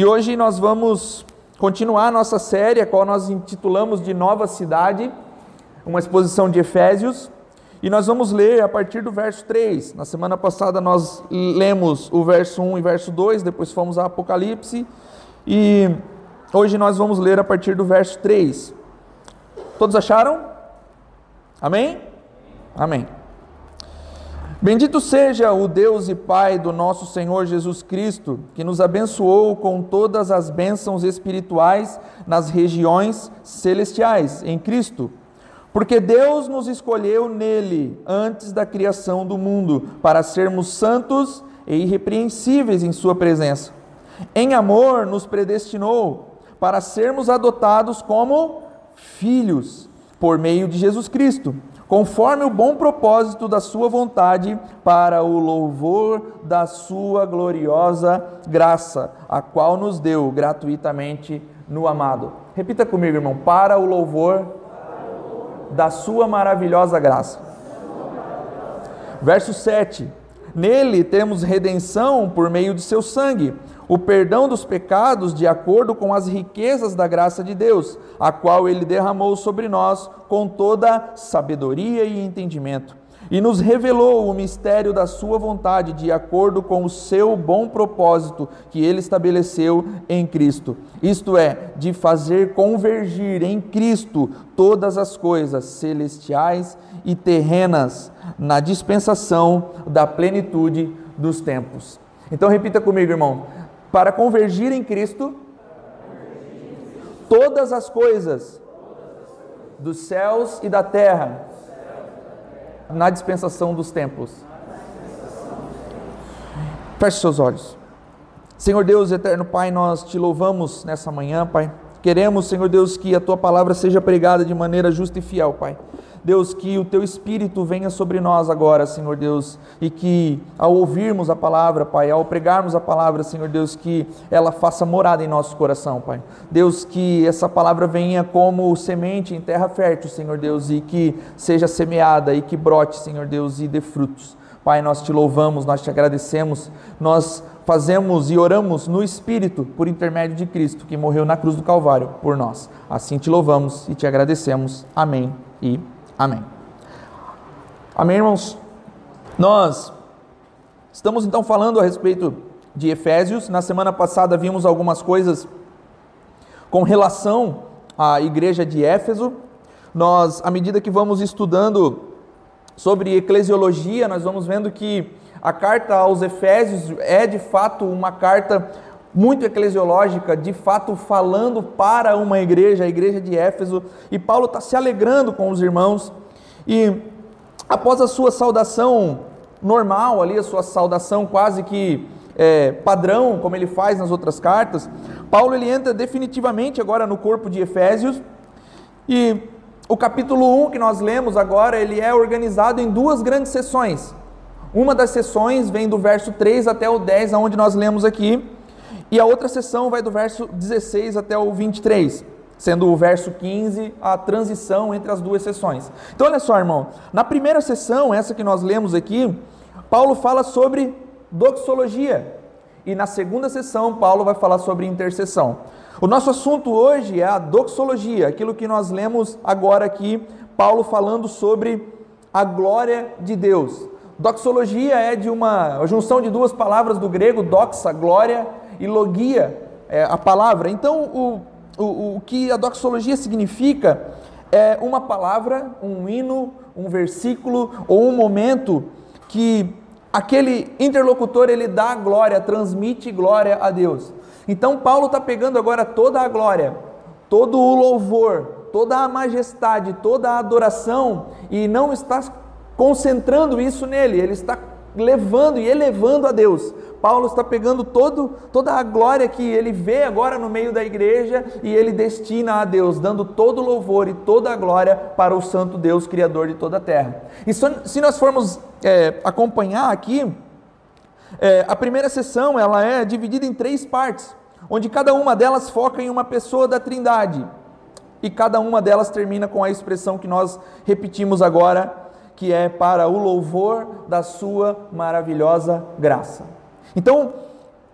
E hoje nós vamos continuar a nossa série, a qual nós intitulamos de Nova Cidade, uma exposição de Efésios, e nós vamos ler a partir do verso 3. Na semana passada nós lemos o verso 1 e verso 2, depois fomos a Apocalipse, e hoje nós vamos ler a partir do verso 3. Todos acharam? Amém? Amém. Bendito seja o Deus e Pai do nosso Senhor Jesus Cristo, que nos abençoou com todas as bênçãos espirituais nas regiões celestiais em Cristo. Porque Deus nos escolheu nele antes da criação do mundo, para sermos santos e irrepreensíveis em Sua presença. Em amor, nos predestinou para sermos adotados como filhos, por meio de Jesus Cristo conforme o bom propósito da Sua vontade, para o louvor da Sua gloriosa graça, a qual nos deu gratuitamente no amado. Repita comigo, irmão: para o louvor da Sua maravilhosa graça. Verso 7: Nele temos redenção por meio de seu sangue o perdão dos pecados de acordo com as riquezas da graça de Deus, a qual ele derramou sobre nós com toda sabedoria e entendimento. E nos revelou o mistério da Sua vontade, de acordo com o seu bom propósito que Ele estabeleceu em Cristo. Isto é, de fazer convergir em Cristo todas as coisas celestiais e terrenas na dispensação da plenitude dos tempos. Então, repita comigo, irmão para convergir em Cristo todas as coisas dos céus e da terra na dispensação dos tempos. Feche seus olhos. Senhor Deus, eterno Pai, nós te louvamos nessa manhã, Pai. Queremos, Senhor Deus, que a tua palavra seja pregada de maneira justa e fiel, Pai. Deus, que o teu espírito venha sobre nós agora, Senhor Deus, e que ao ouvirmos a palavra, Pai, ao pregarmos a palavra, Senhor Deus, que ela faça morada em nosso coração, Pai. Deus, que essa palavra venha como semente em terra fértil, Senhor Deus, e que seja semeada e que brote, Senhor Deus, e dê frutos. Pai, nós te louvamos, nós te agradecemos, nós fazemos e oramos no Espírito por intermédio de Cristo, que morreu na cruz do Calvário por nós. Assim te louvamos e te agradecemos. Amém e Amém. Amém, irmãos? Nós estamos então falando a respeito de Efésios. Na semana passada vimos algumas coisas com relação à igreja de Éfeso. Nós, à medida que vamos estudando sobre eclesiologia, nós vamos vendo que a carta aos Efésios é de fato uma carta muito eclesiológica, de fato falando para uma igreja, a igreja de Éfeso, e Paulo está se alegrando com os irmãos, e após a sua saudação normal, ali, a sua saudação quase que é, padrão, como ele faz nas outras cartas, Paulo ele entra definitivamente agora no corpo de Efésios, e o capítulo 1 que nós lemos agora, ele é organizado em duas grandes sessões. Uma das sessões vem do verso 3 até o 10, aonde nós lemos aqui, e a outra sessão vai do verso 16 até o 23, sendo o verso 15 a transição entre as duas sessões. Então, olha só, irmão, na primeira sessão, essa que nós lemos aqui, Paulo fala sobre doxologia, e na segunda sessão, Paulo vai falar sobre intercessão. O nosso assunto hoje é a doxologia, aquilo que nós lemos agora aqui, Paulo falando sobre a glória de Deus. Doxologia é de uma junção de duas palavras do grego, doxa, glória, e logia é, a palavra. Então, o, o, o que a doxologia significa é uma palavra, um hino, um versículo ou um momento que aquele interlocutor ele dá glória, transmite glória a Deus. Então Paulo está pegando agora toda a glória, todo o louvor, toda a majestade, toda a adoração e não está concentrando isso nele, ele está levando e elevando a Deus. Paulo está pegando todo, toda a glória que ele vê agora no meio da igreja e ele destina a Deus, dando todo o louvor e toda a glória para o Santo Deus, Criador de toda a terra. E se nós formos é, acompanhar aqui, é, a primeira sessão ela é dividida em três partes, onde cada uma delas foca em uma pessoa da Trindade. E cada uma delas termina com a expressão que nós repetimos agora, que é para o louvor da sua maravilhosa graça. Então,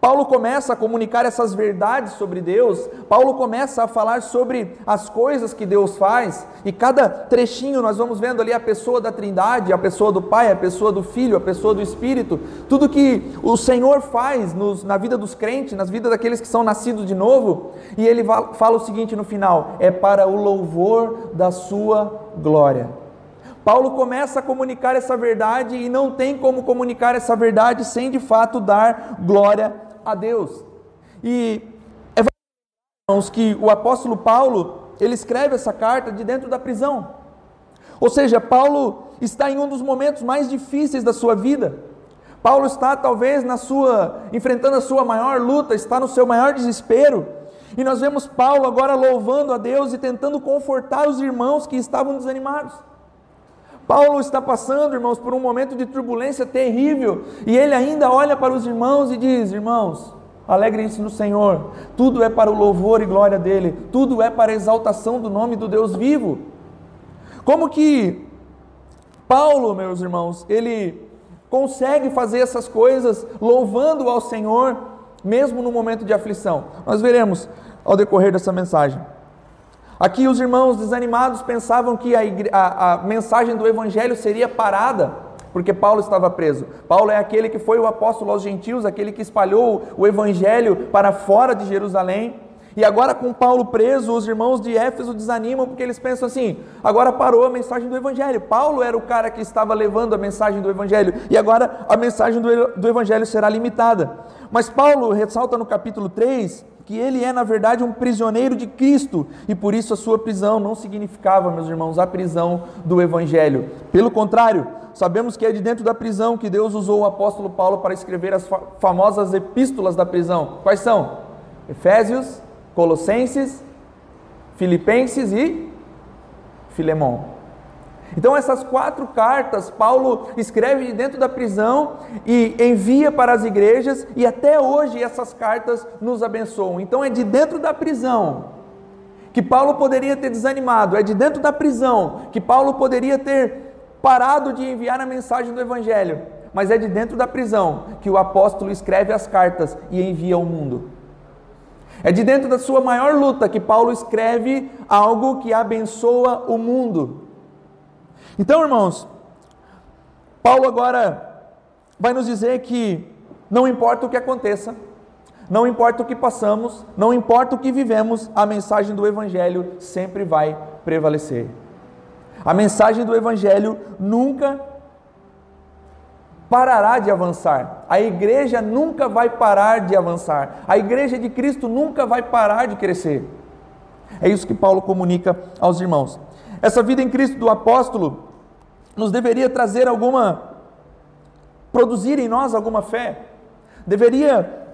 Paulo começa a comunicar essas verdades sobre Deus, Paulo começa a falar sobre as coisas que Deus faz, e cada trechinho nós vamos vendo ali a pessoa da Trindade, a pessoa do Pai, a pessoa do Filho, a pessoa do Espírito, tudo que o Senhor faz nos, na vida dos crentes, nas vidas daqueles que são nascidos de novo, e ele fala o seguinte no final: é para o louvor da Sua glória. Paulo começa a comunicar essa verdade e não tem como comunicar essa verdade sem de fato dar glória a Deus. E é irmãos que o apóstolo Paulo, ele escreve essa carta de dentro da prisão. Ou seja, Paulo está em um dos momentos mais difíceis da sua vida. Paulo está talvez na sua enfrentando a sua maior luta, está no seu maior desespero. E nós vemos Paulo agora louvando a Deus e tentando confortar os irmãos que estavam desanimados. Paulo está passando, irmãos, por um momento de turbulência terrível, e ele ainda olha para os irmãos e diz: Irmãos, alegrem-se no Senhor, tudo é para o louvor e glória dele, tudo é para a exaltação do nome do Deus vivo. Como que Paulo, meus irmãos, ele consegue fazer essas coisas louvando ao Senhor, mesmo no momento de aflição? Nós veremos ao decorrer dessa mensagem. Aqui os irmãos desanimados pensavam que a, a, a, mensagem do Evangelho seria parada, porque Paulo estava preso. Paulo é aquele que foi o apóstolo aos gentios, aquele que espalhou o Evangelho para fora de Jerusalém. E agora, com Paulo preso, os irmãos de Éfeso desanimam porque eles pensam assim: agora parou a mensagem do Evangelho. Paulo era o cara que estava levando a mensagem do Evangelho, e agora a mensagem do, do Evangelho será limitada. Mas Paulo ressalta no capítulo 3 que ele é, na verdade, um prisioneiro de Cristo e por isso a sua prisão não significava, meus irmãos, a prisão do Evangelho. Pelo contrário, sabemos que é de dentro da prisão que Deus usou o apóstolo Paulo para escrever as famosas epístolas da prisão. Quais são? Efésios, Colossenses, Filipenses e Filemão. Então, essas quatro cartas, Paulo escreve dentro da prisão e envia para as igrejas, e até hoje essas cartas nos abençoam. Então, é de dentro da prisão que Paulo poderia ter desanimado, é de dentro da prisão que Paulo poderia ter parado de enviar a mensagem do Evangelho, mas é de dentro da prisão que o apóstolo escreve as cartas e envia ao mundo. É de dentro da sua maior luta que Paulo escreve algo que abençoa o mundo. Então, irmãos, Paulo agora vai nos dizer que não importa o que aconteça, não importa o que passamos, não importa o que vivemos, a mensagem do Evangelho sempre vai prevalecer. A mensagem do Evangelho nunca parará de avançar. A igreja nunca vai parar de avançar. A igreja de Cristo nunca vai parar de crescer. É isso que Paulo comunica aos irmãos. Essa vida em Cristo do apóstolo nos deveria trazer alguma, produzir em nós alguma fé, deveria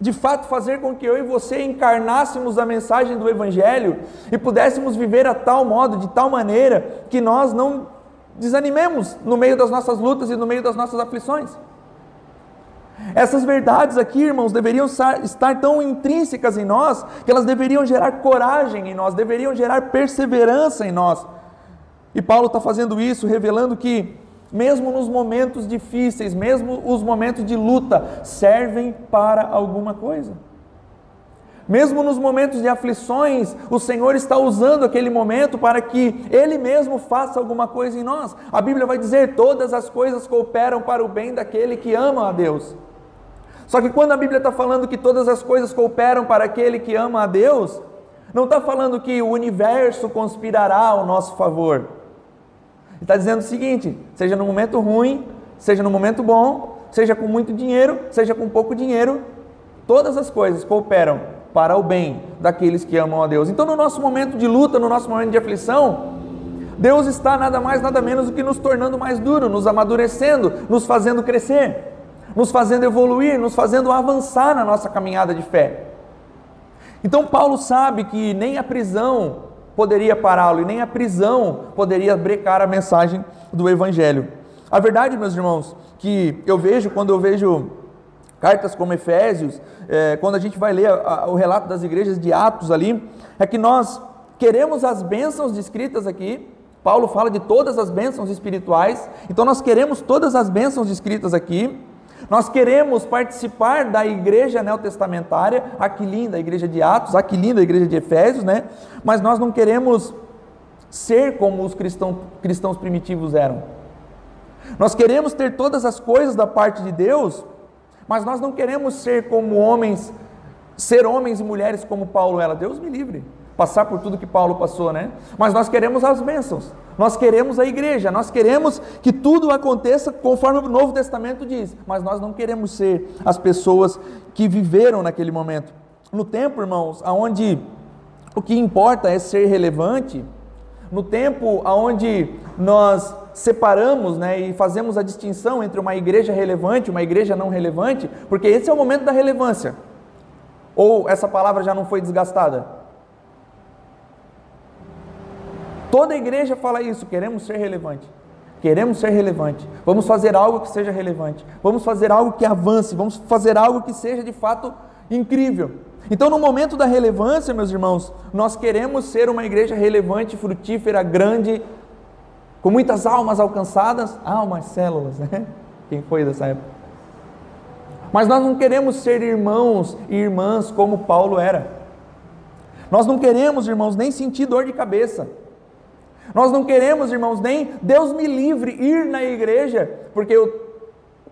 de fato fazer com que eu e você encarnássemos a mensagem do Evangelho e pudéssemos viver a tal modo, de tal maneira, que nós não desanimemos no meio das nossas lutas e no meio das nossas aflições. Essas verdades aqui, irmãos, deveriam estar tão intrínsecas em nós que elas deveriam gerar coragem em nós, deveriam gerar perseverança em nós, e Paulo está fazendo isso, revelando que, mesmo nos momentos difíceis, mesmo os momentos de luta, servem para alguma coisa. Mesmo nos momentos de aflições, o Senhor está usando aquele momento para que Ele mesmo faça alguma coisa em nós. A Bíblia vai dizer: todas as coisas cooperam para o bem daquele que ama a Deus. Só que quando a Bíblia está falando que todas as coisas cooperam para aquele que ama a Deus, não está falando que o universo conspirará ao nosso favor está dizendo o seguinte: seja no momento ruim, seja no momento bom, seja com muito dinheiro, seja com pouco dinheiro, todas as coisas cooperam para o bem daqueles que amam a Deus. Então, no nosso momento de luta, no nosso momento de aflição, Deus está nada mais, nada menos do que nos tornando mais duro, nos amadurecendo, nos fazendo crescer, nos fazendo evoluir, nos fazendo avançar na nossa caminhada de fé. Então, Paulo sabe que nem a prisão poderia pará-lo e nem a prisão poderia brecar a mensagem do Evangelho. A verdade, meus irmãos, que eu vejo quando eu vejo cartas como Efésios, é, quando a gente vai ler a, a, o relato das igrejas de Atos ali, é que nós queremos as bênçãos descritas aqui. Paulo fala de todas as bênçãos espirituais, então nós queremos todas as bênçãos descritas aqui, Nós queremos participar da igreja neotestamentária, aqui linda a igreja de Atos, aqui linda a igreja de Efésios, né? Mas nós não queremos ser como os cristãos, cristãos primitivos eram. Nós queremos ter todas as coisas da parte de Deus, mas nós não queremos ser como homens, ser homens e mulheres como Paulo era. Deus me livre passar por tudo que Paulo passou, né? Mas nós queremos as bênçãos, nós queremos a igreja, nós queremos que tudo aconteça conforme o Novo Testamento diz, mas nós não queremos ser as pessoas que viveram naquele momento. No tempo, irmãos, aonde o que importa é ser relevante, no tempo aonde nós separamos né, e fazemos a distinção entre uma igreja relevante e uma igreja não relevante, porque esse é o momento da relevância. Ou essa palavra já não foi desgastada? Toda igreja fala isso, queremos ser relevante. Queremos ser relevante. Vamos fazer algo que seja relevante. Vamos fazer algo que avance. Vamos fazer algo que seja de fato incrível. Então, no momento da relevância, meus irmãos, nós queremos ser uma igreja relevante, frutífera, grande, com muitas almas alcançadas. Almas, células, né? Quem foi dessa época? Mas nós não queremos ser irmãos e irmãs como Paulo era. Nós não queremos, irmãos, nem sentir dor de cabeça. Nós não queremos, irmãos, nem Deus me livre ir na igreja, porque eu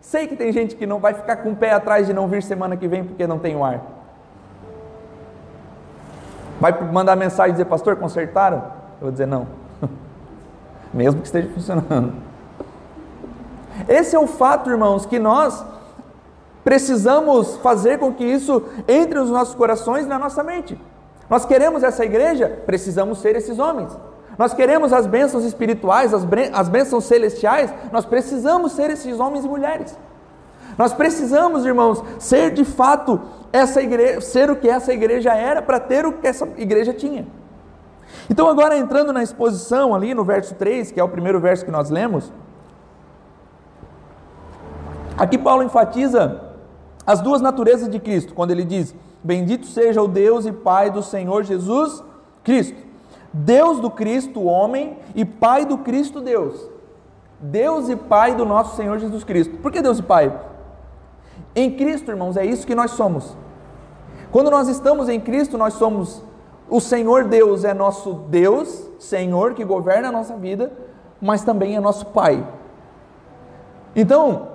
sei que tem gente que não vai ficar com o pé atrás de não vir semana que vem porque não tem ar. Vai mandar mensagem e dizer, pastor, consertaram? Eu vou dizer não. Mesmo que esteja funcionando. Esse é o fato, irmãos, que nós precisamos fazer com que isso entre nos nossos corações e na nossa mente. Nós queremos essa igreja, precisamos ser esses homens. Nós queremos as bênçãos espirituais, as, bênçãos celestiais, nós precisamos ser esses homens e mulheres. Nós precisamos, irmãos, ser de fato essa igreja, ser o que essa igreja era para ter o que essa igreja tinha. Então, agora entrando na exposição ali no verso 3, que é o primeiro verso que nós lemos, aqui Paulo enfatiza as duas naturezas de Cristo, quando ele diz: Bendito seja o Deus e Pai do Senhor Jesus Cristo Deus do Cristo, homem, e Pai do Cristo, Deus. Deus e Pai do nosso Senhor Jesus Cristo. Por que Deus e Pai? Em Cristo, irmãos, é isso que nós somos. Quando nós estamos em Cristo, nós somos. O Senhor Deus é nosso Deus, Senhor, que governa a nossa vida, mas também é nosso Pai. Então,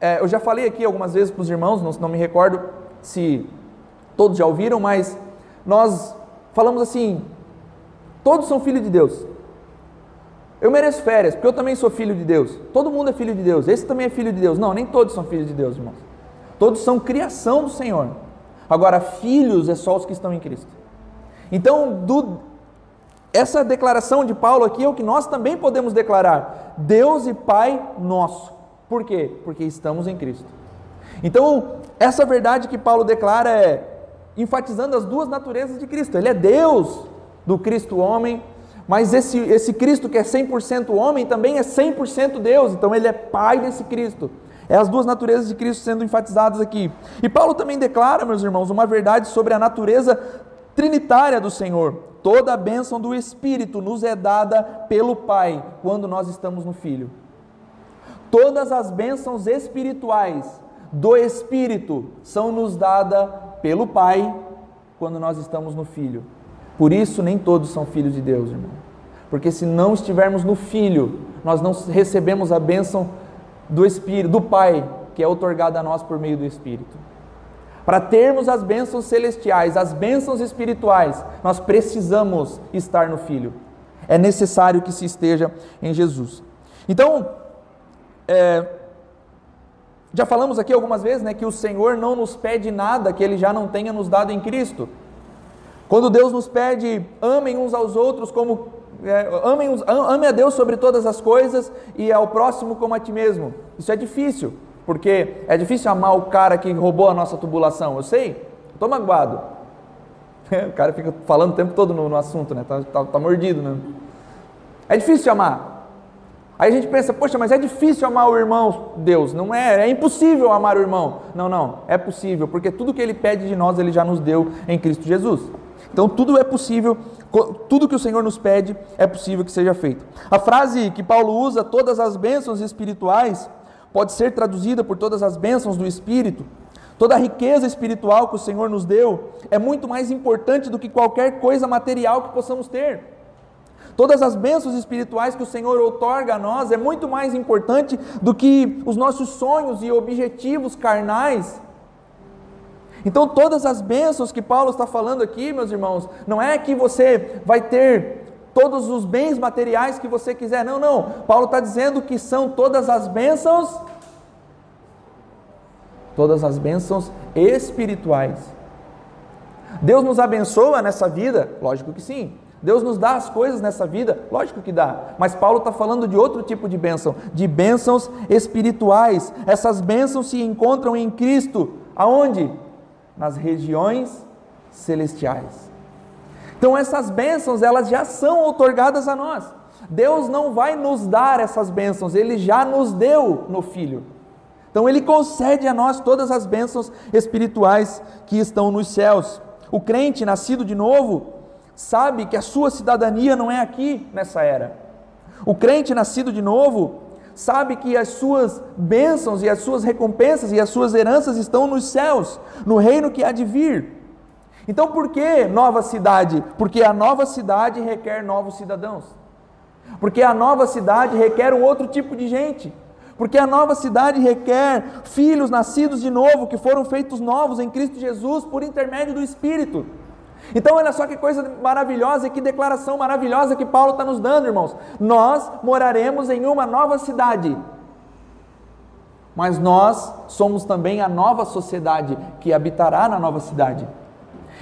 é, eu já falei aqui algumas vezes para os irmãos, não, não me recordo se todos já ouviram, mas nós falamos assim: Todos são filhos de Deus. Eu mereço férias, porque eu também sou filho de Deus. Todo mundo é filho de Deus. Esse também é filho de Deus. Não, nem todos são filhos de Deus, irmãos. Todos são criação do Senhor. Agora, filhos é só os que estão em Cristo. Então, do, essa declaração de Paulo aqui é o que nós também podemos declarar: Deus e Pai nosso. Por quê? Porque estamos em Cristo. Então, essa verdade que Paulo declara é enfatizando as duas naturezas de Cristo. Ele é Deus do Cristo homem, mas esse, esse Cristo que é 100% homem também é 100% Deus, então ele é pai desse Cristo. É as duas naturezas de Cristo sendo enfatizadas aqui. E Paulo também declara, meus irmãos, uma verdade sobre a natureza trinitária do Senhor. Toda a bênção do Espírito nos é dada pelo Pai quando nós estamos no Filho. Todas as bênçãos espirituais do Espírito são nos dadas pelo Pai quando nós estamos no Filho. Por isso, nem todos são filhos de Deus, irmão. Porque se não estivermos no Filho, nós não recebemos a bênção do Espírito, do Pai, que é otorgada a nós por meio do Espírito. Para termos as bênçãos celestiais, as bênçãos espirituais, nós precisamos estar no Filho. É necessário que se esteja em Jesus. Então, é, já falamos aqui algumas vezes né, que o Senhor não nos pede nada que Ele já não tenha nos dado em Cristo. Quando Deus nos pede, amem uns aos outros como é, amem, ame a Deus sobre todas as coisas e ao próximo como a ti mesmo. Isso é difícil, porque é difícil amar o cara que roubou a nossa tubulação. Eu sei, estou magoado. O cara fica falando o tempo todo no, no assunto, né? Tá, tá, tá mordido, né? É difícil amar. Aí a gente pensa, poxa, mas é difícil amar o irmão. Deus, não é, é impossível amar o irmão. Não, não, é possível, porque tudo que ele pede de nós, ele já nos deu em Cristo Jesus. Então tudo é possível, tudo que o Senhor nos pede é possível que seja feito. A frase que Paulo usa, todas as bênçãos espirituais, pode ser traduzida por todas as bênçãos do Espírito. Toda a riqueza espiritual que o Senhor nos deu é muito mais importante do que qualquer coisa material que possamos ter. Todas as bênçãos espirituais que o Senhor outorga a nós é muito mais importante do que os nossos sonhos e objetivos carnais. Então, todas as bênçãos que Paulo está falando aqui, meus irmãos, não é que você vai ter todos os bens materiais que você quiser, não, não. Paulo está dizendo que são todas as bênçãos todas as bênçãos espirituais. Deus nos abençoa nessa vida? Lógico que sim. Deus nos dá as coisas nessa vida? Lógico que dá. Mas Paulo está falando de outro tipo de bênção, de bênçãos espirituais. Essas bênçãos se encontram em Cristo. Aonde? Nas regiões celestiais. Então essas bênçãos, elas já são outorgadas a nós. Deus não vai nos dar essas bênçãos, Ele já nos deu no Filho. Então ele concede a nós todas as bênçãos espirituais que estão nos céus. O crente nascido de novo sabe que a sua cidadania não é aqui nessa era. O crente nascido de novo sabe que as suas bênçãos e as suas recompensas e as suas heranças estão nos céus, no reino que há de vir. Então por que nova cidade? Porque a nova cidade requer novos cidadãos. Porque a nova cidade requer um outro tipo de gente porque a nova cidade requer filhos nascidos de novo, que foram feitos novos em Cristo Jesus por intermédio do Espírito. Então, olha só que coisa maravilhosa e que declaração maravilhosa que Paulo está nos dando, irmãos. Nós moraremos em uma nova cidade, mas nós somos também a nova sociedade que habitará na nova cidade.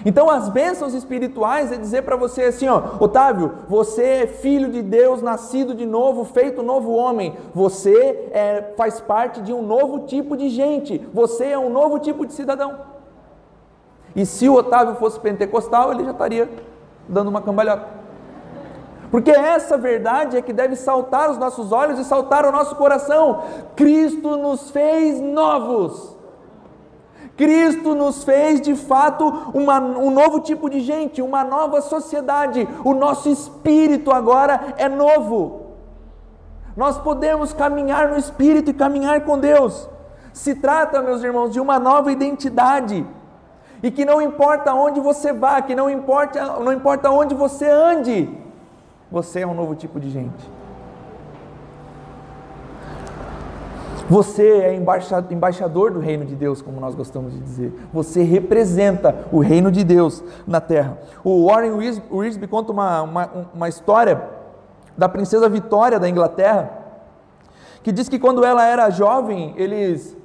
Então, as bênçãos espirituais é dizer para você assim, ó, Otávio, você é filho de Deus, nascido de novo, feito novo homem. Você é, faz parte de um novo tipo de gente. Você é um novo tipo de cidadão. E se o Otávio fosse pentecostal, ele já estaria dando uma cambalhota. Porque essa verdade é que deve saltar os nossos olhos e saltar o nosso coração. Cristo nos fez novos. Cristo nos fez de fato uma, um novo tipo de gente, uma nova sociedade. O nosso espírito agora é novo. Nós podemos caminhar no espírito e caminhar com Deus. Se trata, meus irmãos, de uma nova identidade. E que não importa onde você vá, que não importa, não importa onde você ande, você é um novo tipo de gente. Você é embaixador do reino de Deus, como nós gostamos de dizer. Você representa o reino de Deus na terra. O Warren Wiersbe conta uma, uma, uma história da princesa Vitória da Inglaterra, que diz que quando ela era jovem, eles,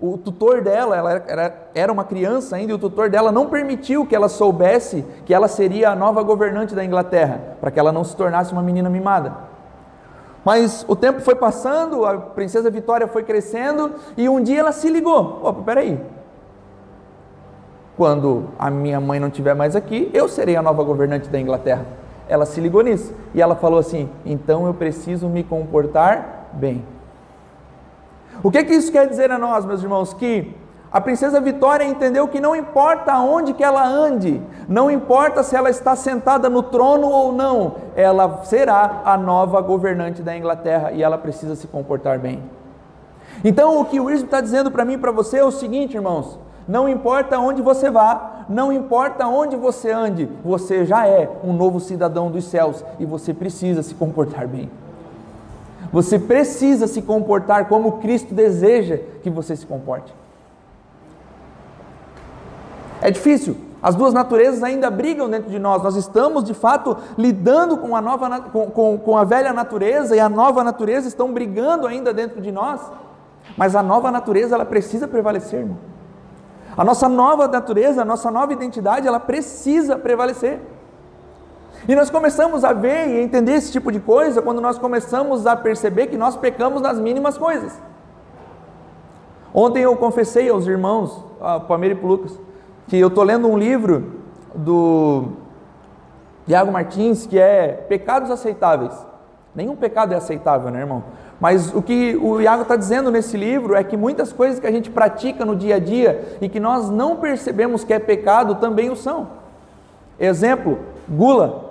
o tutor dela, ela era, era uma criança ainda, e o tutor dela não permitiu que ela soubesse que ela seria a nova governante da Inglaterra, para que ela não se tornasse uma menina mimada. Mas o tempo foi passando, a princesa Vitória foi crescendo e um dia ela se ligou: opa, peraí. Quando a minha mãe não estiver mais aqui, eu serei a nova governante da Inglaterra. Ela se ligou nisso e ela falou assim: então eu preciso me comportar bem. O que, que isso quer dizer a nós, meus irmãos? Que a princesa Vitória entendeu que não importa aonde que ela ande, não importa se ela está sentada no trono ou não, ela será a nova governante da Inglaterra e ela precisa se comportar bem. Então, o que o Ismo está dizendo para mim e para você é o seguinte, irmãos: não importa onde você vá, não importa onde você ande, você já é um novo cidadão dos céus e você precisa se comportar bem. Você precisa se comportar como Cristo deseja que você se comporte. É difícil. As duas naturezas ainda brigam dentro de nós. Nós estamos, de fato, lidando com a, nova, com, com, com a velha natureza e a nova natureza estão brigando ainda dentro de nós. Mas a nova natureza, ela precisa prevalecer, irmão. A nossa nova natureza, a nossa nova identidade, ela precisa prevalecer. E nós começamos a ver e entender esse tipo de coisa quando nós começamos a perceber que nós pecamos nas mínimas coisas. Ontem eu confessei aos irmãos, a Palmeira e Lucas, que eu estou lendo um livro do Iago Martins que é Pecados Aceitáveis. Nenhum pecado é aceitável, né, irmão? Mas o que o Iago está dizendo nesse livro é que muitas coisas que a gente pratica no dia a dia e que nós não percebemos que é pecado também o são. Exemplo, gula.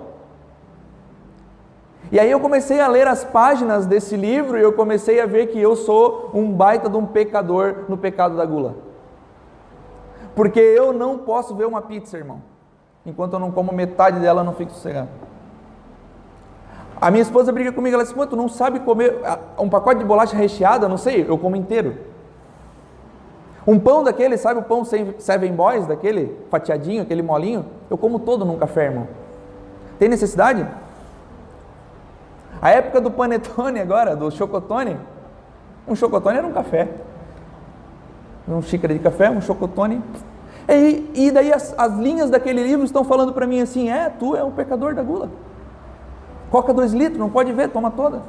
E aí eu comecei a ler as páginas desse livro e eu comecei a ver que eu sou um baita de um pecador no pecado da gula. Porque eu não posso ver uma pizza, irmão. Enquanto eu não como metade dela, eu não fico sossegado. A minha esposa briga comigo, ela diz, Pô, tu não sabe comer um pacote de bolacha recheada? Não sei, eu como inteiro. Um pão daquele, sabe o pão Seven Boys, daquele fatiadinho, aquele molinho? Eu como todo num café, irmão. Tem necessidade? A época do panetone agora, do chocotone, um chocotone era um café uma xícara de café, um chocotone. E, e daí as, as linhas daquele livro estão falando para mim assim: é, tu é um pecador da gula. Coca dois litros, não pode ver, toma toda.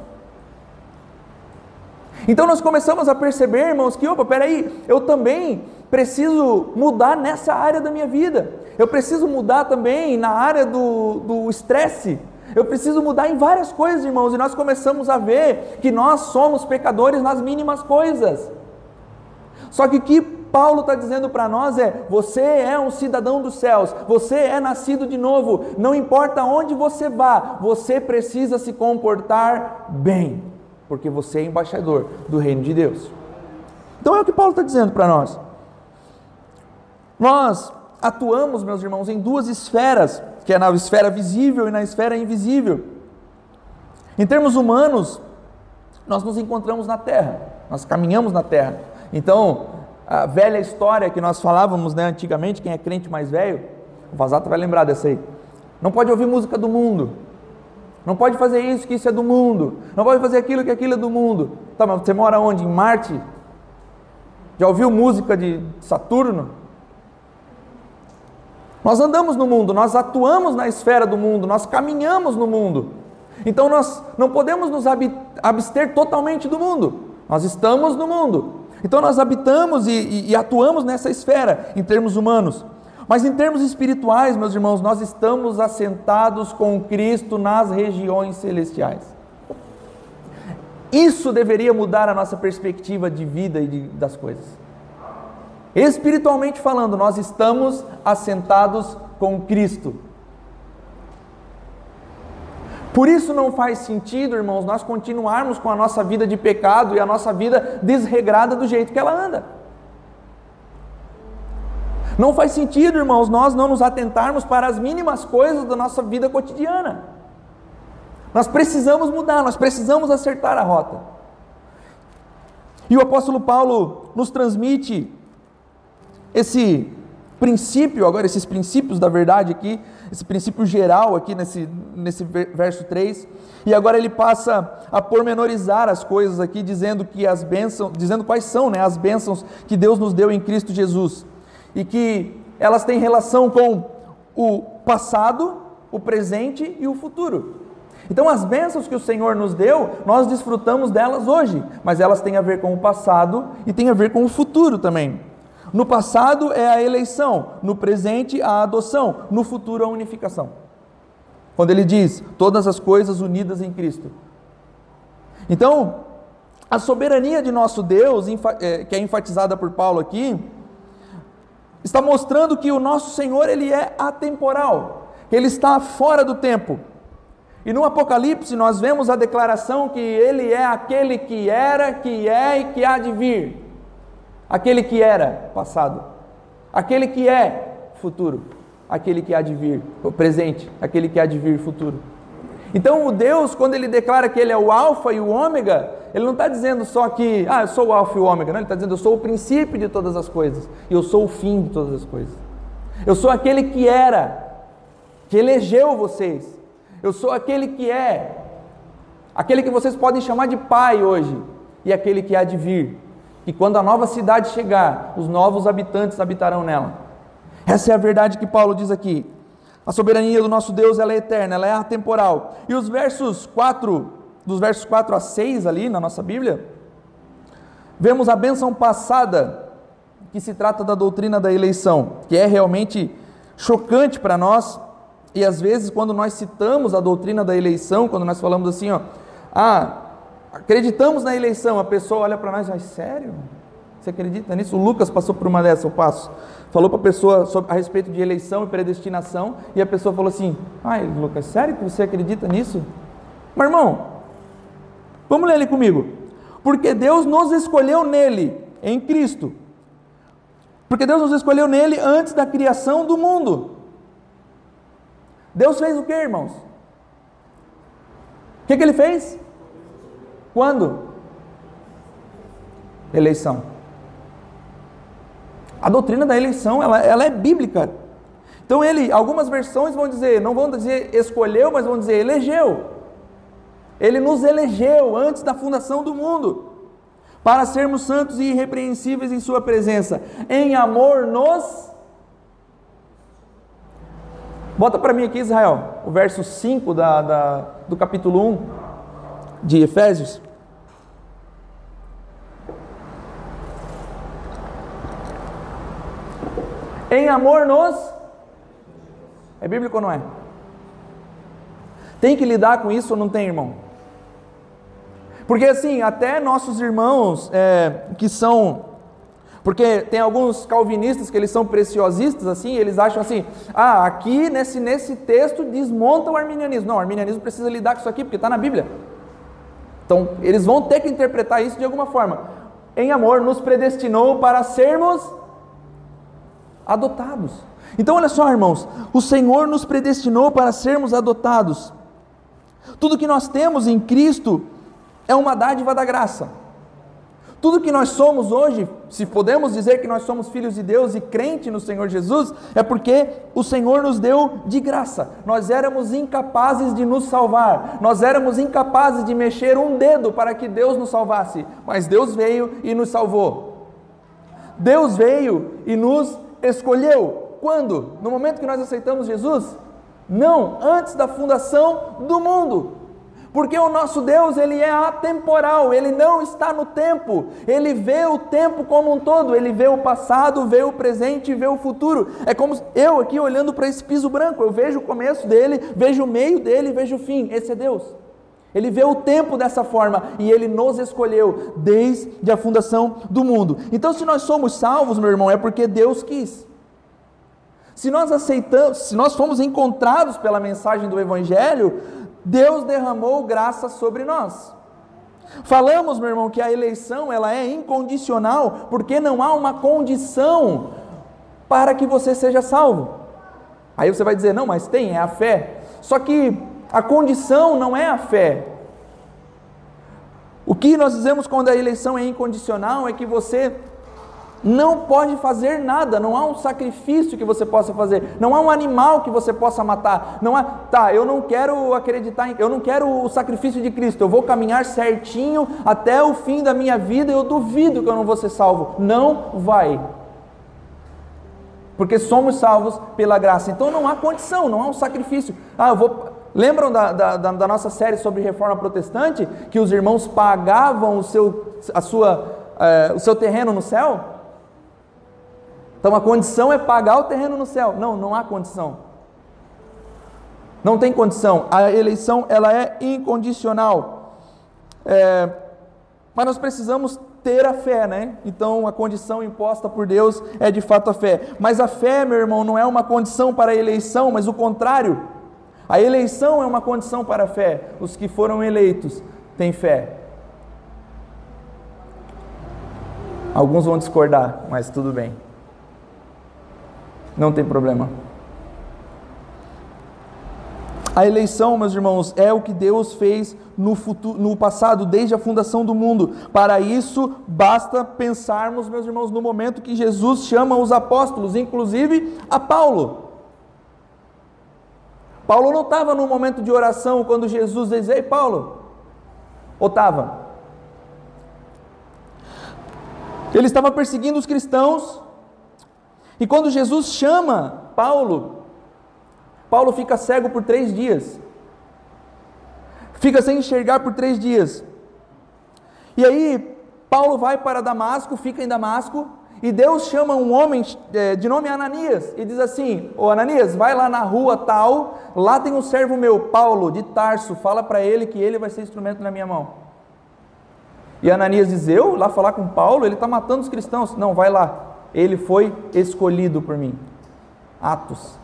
Então nós começamos a perceber, irmãos, que, opa, peraí, eu também preciso mudar nessa área da minha vida. Eu preciso mudar também na área do estresse. Eu preciso mudar em várias coisas, irmãos, e nós começamos a ver que nós somos pecadores nas mínimas coisas. Só que o que Paulo está dizendo para nós é: você é um cidadão dos céus, você é nascido de novo, não importa onde você vá, você precisa se comportar bem, porque você é embaixador do reino de Deus. Então é o que Paulo está dizendo para nós. Nós atuamos, meus irmãos, em duas esferas, que é na esfera visível e na esfera invisível. Em termos humanos, nós nos encontramos na terra, nós caminhamos na terra. Então, a velha história que nós falávamos né, antigamente, quem é crente mais velho, o Vazato vai lembrar dessa aí. Não pode ouvir música do mundo. Não pode fazer isso, que isso é do mundo. Não pode fazer aquilo, que aquilo é do mundo. Tá, mas você mora onde? Em Marte? Já ouviu música de Saturno? Nós andamos no mundo, nós atuamos na esfera do mundo, nós caminhamos no mundo. Então nós não podemos nos abster totalmente do mundo. Nós estamos no mundo, então nós habitamos e, e, e atuamos nessa esfera em termos humanos. Mas em termos espirituais, meus irmãos, nós estamos assentados com Cristo nas regiões celestiais. Isso deveria mudar a nossa perspectiva de vida e de, das coisas. Espiritualmente falando, nós estamos assentados com Cristo. Por isso não faz sentido, irmãos, nós continuarmos com a nossa vida de pecado e a nossa vida desregrada do jeito que ela anda. Não faz sentido, irmãos, nós não nos atentarmos para as mínimas coisas da nossa vida cotidiana. Nós precisamos mudar, nós precisamos acertar a rota. E o apóstolo Paulo nos transmite esse princípio, agora esses princípios da verdade aqui, esse princípio geral aqui nesse, nesse verso 3, e agora ele passa a pormenorizar as coisas aqui, dizendo que as bênçãos, dizendo quais são né, as bênçãos que Deus nos deu em Cristo Jesus, e que elas têm relação com o passado, o presente e o futuro. Então, as bênçãos que o Senhor nos deu, nós desfrutamos delas hoje, mas elas têm a ver com o passado e têm a ver com o futuro também. No passado é a eleição, no presente a adoção, no futuro a unificação. Quando ele diz todas as coisas unidas em Cristo. Então, a soberania de nosso Deus, é, que é enfatizada por Paulo aqui, está mostrando que o nosso Senhor ele é atemporal, que ele está fora do tempo. E no Apocalipse nós vemos a declaração que ele é aquele que era, que é e que há de vir aquele que era passado, aquele que é futuro, aquele que há de vir, o presente, aquele que há de vir futuro. Então o Deus, quando ele declara que ele é o alfa e o ômega, ele não está dizendo só que, ah, eu sou o alfa e o ômega, não, ele está dizendo, eu sou o princípio de todas as coisas, e eu sou o fim de todas as coisas. Eu sou aquele que era, que elegeu vocês, eu sou aquele que é, aquele que vocês podem chamar de pai hoje, e aquele que há de vir, que quando a nova cidade chegar, os novos habitantes habitarão nela. Essa é a verdade que Paulo diz aqui. A soberania do nosso Deus ela é eterna, ela é atemporal. E os versos 4, dos versos 4 a 6 ali na nossa Bíblia, vemos a bênção passada, que se trata da doutrina da eleição, que é realmente chocante para nós. E às vezes, quando nós citamos a doutrina da eleição, quando nós falamos assim, ó, ah, acreditamos na eleição, a pessoa olha para nós e diz, sério? Você acredita nisso? O Lucas passou por uma dessas, eu passo. Falou para a pessoa a respeito de eleição e predestinação, e a pessoa falou assim: Ai, Lucas, sério que você acredita nisso? Mas irmão, vamos ler ali comigo. Porque Deus nos escolheu nele, em Cristo. Porque Deus nos escolheu nele antes da criação do mundo. Deus fez o que, irmãos? O que, que ele fez? Quando? Eleição. A doutrina da eleição, ela, ela é bíblica. Então ele, algumas versões vão dizer, não vão dizer escolheu, mas vão dizer elegeu. Ele nos elegeu antes da fundação do mundo, para sermos santos e irrepreensíveis em Sua presença. Em amor nos. Bota para mim aqui, Israel, o verso 5 da, da, do capítulo 1 de Efésios. Em amor nos. É bíblico ou não é? Tem que lidar com isso ou não tem, irmão? Porque assim, até nossos irmãos é, que são. Porque tem alguns calvinistas que eles são preciosistas, assim, eles acham assim, ah, aqui nesse, nesse texto desmonta o arminianismo. Não, o arminianismo precisa lidar com isso aqui, porque está na Bíblia. Então, eles vão ter que interpretar isso de alguma forma. Em amor, nos predestinou para sermos adotados. Então, olha só, irmãos, o Senhor nos predestinou para sermos adotados. Tudo que nós temos em Cristo é uma dádiva da graça. Tudo que nós somos hoje, se podemos dizer que nós somos filhos de Deus e crente no Senhor Jesus, é porque o Senhor nos deu de graça. Nós éramos incapazes de nos salvar, nós éramos incapazes de mexer um dedo para que Deus nos salvasse, mas Deus veio e nos salvou. Deus veio e nos escolheu. Quando? No momento que nós aceitamos Jesus? Não, antes da fundação do mundo. Porque o nosso Deus, ele é atemporal, ele não está no tempo. Ele vê o tempo como um todo, ele vê o passado, vê o presente e vê o futuro. É como eu aqui olhando para esse piso branco, eu vejo o começo dele, vejo o meio dele, vejo o fim. Esse é Deus. Ele vê o tempo dessa forma e ele nos escolheu desde a fundação do mundo. Então, se nós somos salvos, meu irmão, é porque Deus quis. Se nós aceitamos, se nós fomos encontrados pela mensagem do Evangelho, Deus derramou graça sobre nós. Falamos, meu irmão, que a eleição ela é incondicional, porque não há uma condição para que você seja salvo. Aí você vai dizer, não, mas tem, é a fé. Só que a condição não é a fé. O que nós dizemos quando a eleição é incondicional é que você não pode fazer nada, não há um sacrifício que você possa fazer, não há um animal que você possa matar, não há, tá, eu não quero acreditar, em, eu não quero o sacrifício de Cristo, eu vou caminhar certinho até o fim da minha vida, eu duvido que eu não vou ser salvo. Não vai. Porque somos salvos pela graça. Então não há condição, não há um sacrifício. Ah, eu vou. Lembram da, da, da nossa série sobre reforma protestante? Que os irmãos pagavam o seu, a sua, eh, o seu terreno no céu? Então a condição é pagar o terreno no céu. Não, não há condição. Não tem condição. A eleição ela é incondicional. É, mas nós precisamos ter a fé, né? Então a condição imposta por Deus é de fato a fé. Mas a fé, meu irmão, não é uma condição para a eleição, mas o contrário. A eleição é uma condição para a fé. Os que foram eleitos têm fé. Alguns vão discordar, mas tudo bem. Não tem problema. A eleição, meus irmãos, é o que Deus fez no, futuro, no passado, desde a fundação do mundo. Para isso, basta pensarmos, meus irmãos, no momento que Jesus chama os apóstolos, inclusive a Paulo. Paulo não estava no momento de oração quando Jesus diz: Ei, Paulo, ou estava? Ele estava perseguindo os cristãos, e quando Jesus chama Paulo, Paulo fica cego por três dias, fica sem enxergar por três dias. E aí, Paulo vai para Damasco, fica em Damasco, e Deus chama um homem é, de nome Ananias e diz assim: Ô Ananias, vai lá na rua tal, lá tem um servo meu, Paulo, de Tarso, fala para ele que ele vai ser instrumento na minha mão. E Ananias diz: Eu lá falar com Paulo, ele está matando os cristãos. Não, vai lá, ele foi escolhido por mim. Atos.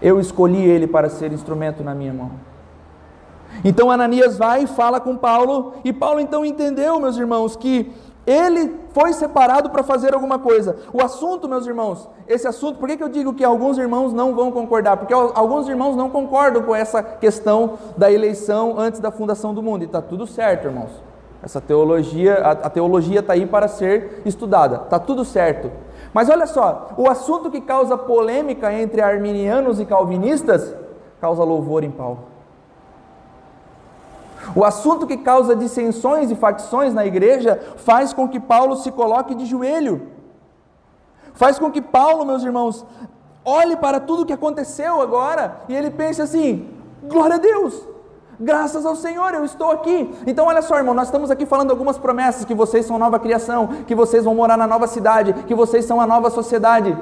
Eu escolhi ele para ser instrumento na minha mão. Então Ananias vai e fala com Paulo, e Paulo então entendeu, meus irmãos, que ele foi separado para fazer alguma coisa. O assunto, meus irmãos, esse assunto, por que, que eu digo que alguns irmãos não vão concordar? Porque alguns irmãos não concordam com essa questão da eleição antes da fundação do mundo. E está tudo certo, irmãos. Essa teologia, a, a teologia está aí para ser estudada. Está tudo certo. Mas olha só, o assunto que causa polêmica entre arminianos e calvinistas causa louvor em Paulo. O assunto que causa dissensões e facções na igreja faz com que Paulo se coloque de joelho. Faz com que Paulo, meus irmãos, olhe para tudo o que aconteceu agora e ele pense assim: glória a Deus, graças ao Senhor, eu estou aqui. Então, olha só, irmão, nós estamos aqui falando algumas promessas: que vocês são nova criação, que vocês vão morar na nova cidade, que vocês são a nova sociedade.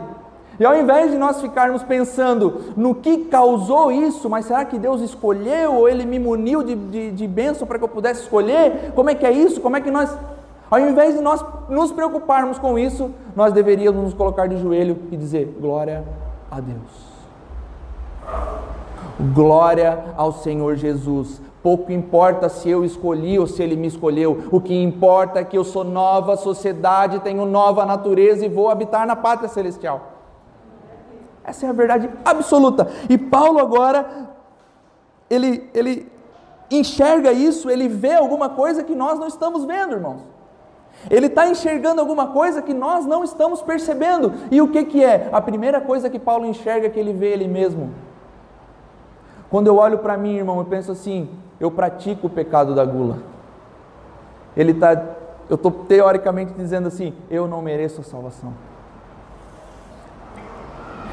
E ao invés de nós ficarmos pensando no que causou isso, mas será que Deus escolheu ou Ele me muniu de, de, de bênção para que eu pudesse escolher? Como é que é isso? Como é que nós. Ao invés de nós nos preocuparmos com isso, nós deveríamos nos colocar de joelho e dizer: Glória a Deus. Glória ao Senhor Jesus. Pouco importa se eu escolhi ou se Ele me escolheu, o que importa é que eu sou nova sociedade, tenho nova natureza e vou habitar na pátria celestial. Essa é a verdade absoluta. E Paulo agora, ele, ele enxerga isso, ele vê alguma coisa que nós não estamos vendo, irmãos. Ele está enxergando alguma coisa que nós não estamos percebendo. E o que, que é? A primeira coisa que Paulo enxerga é que ele vê ele mesmo. Quando eu olho para mim, irmão, eu penso assim: eu pratico o pecado da gula. Ele está, eu estou teoricamente dizendo assim: eu não mereço a salvação.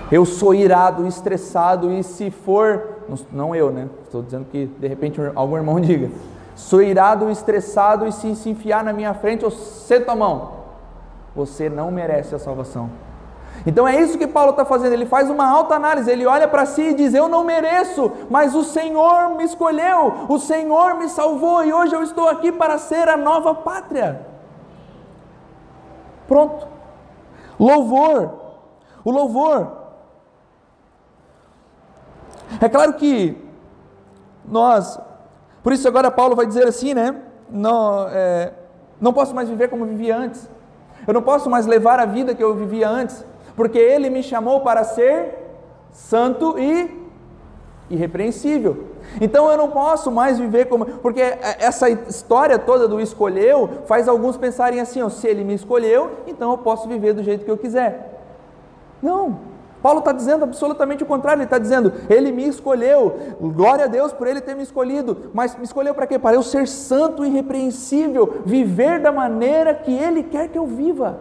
Eu sou irado, estressado, e se for, não eu, né? Estou dizendo que de repente algum irmão diga: sou irado, estressado, e se se enfiar na minha frente, eu sento a mão. Você não merece a salvação. Então é isso que Paulo está fazendo. Ele faz uma alta análise. Ele olha para si e diz: Eu não mereço, mas o Senhor me escolheu, o Senhor me salvou e hoje eu estou aqui para ser a nova pátria. Pronto. Louvor. O louvor é claro que nós, por isso agora Paulo vai dizer assim, né? Não, é, não posso mais viver como vivia antes. Eu não posso mais levar a vida que eu vivia antes, porque Ele me chamou para ser santo e irrepreensível. Então eu não posso mais viver como. Porque essa história toda do escolheu faz alguns pensarem assim: ó, se ele me escolheu, então eu posso viver do jeito que eu quiser. Não. Paulo está dizendo absolutamente o contrário, ele está dizendo, ele me escolheu, glória a Deus por ele ter me escolhido, mas me escolheu para quê? Para eu ser santo e irrepreensível, viver da maneira que ele quer que eu viva.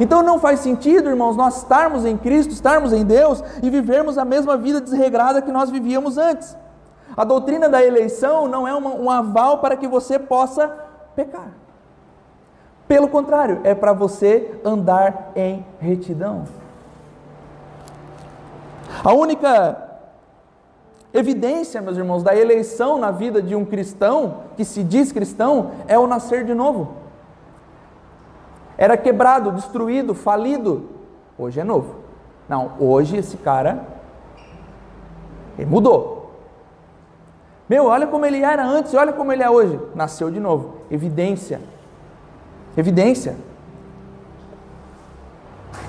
Então não faz sentido, irmãos, nós estarmos em Cristo, estarmos em Deus e vivermos a mesma vida desregrada que nós vivíamos antes. A doutrina da eleição não é uma, um aval para que você possa pecar. Pelo contrário, é para você andar em retidão. A única evidência, meus irmãos, da eleição na vida de um cristão, que se diz cristão, é o nascer de novo. Era quebrado, destruído, falido. Hoje é novo. Não, hoje esse cara ele mudou. Meu, olha como ele era antes, olha como ele é hoje. Nasceu de novo. Evidência. Evidência.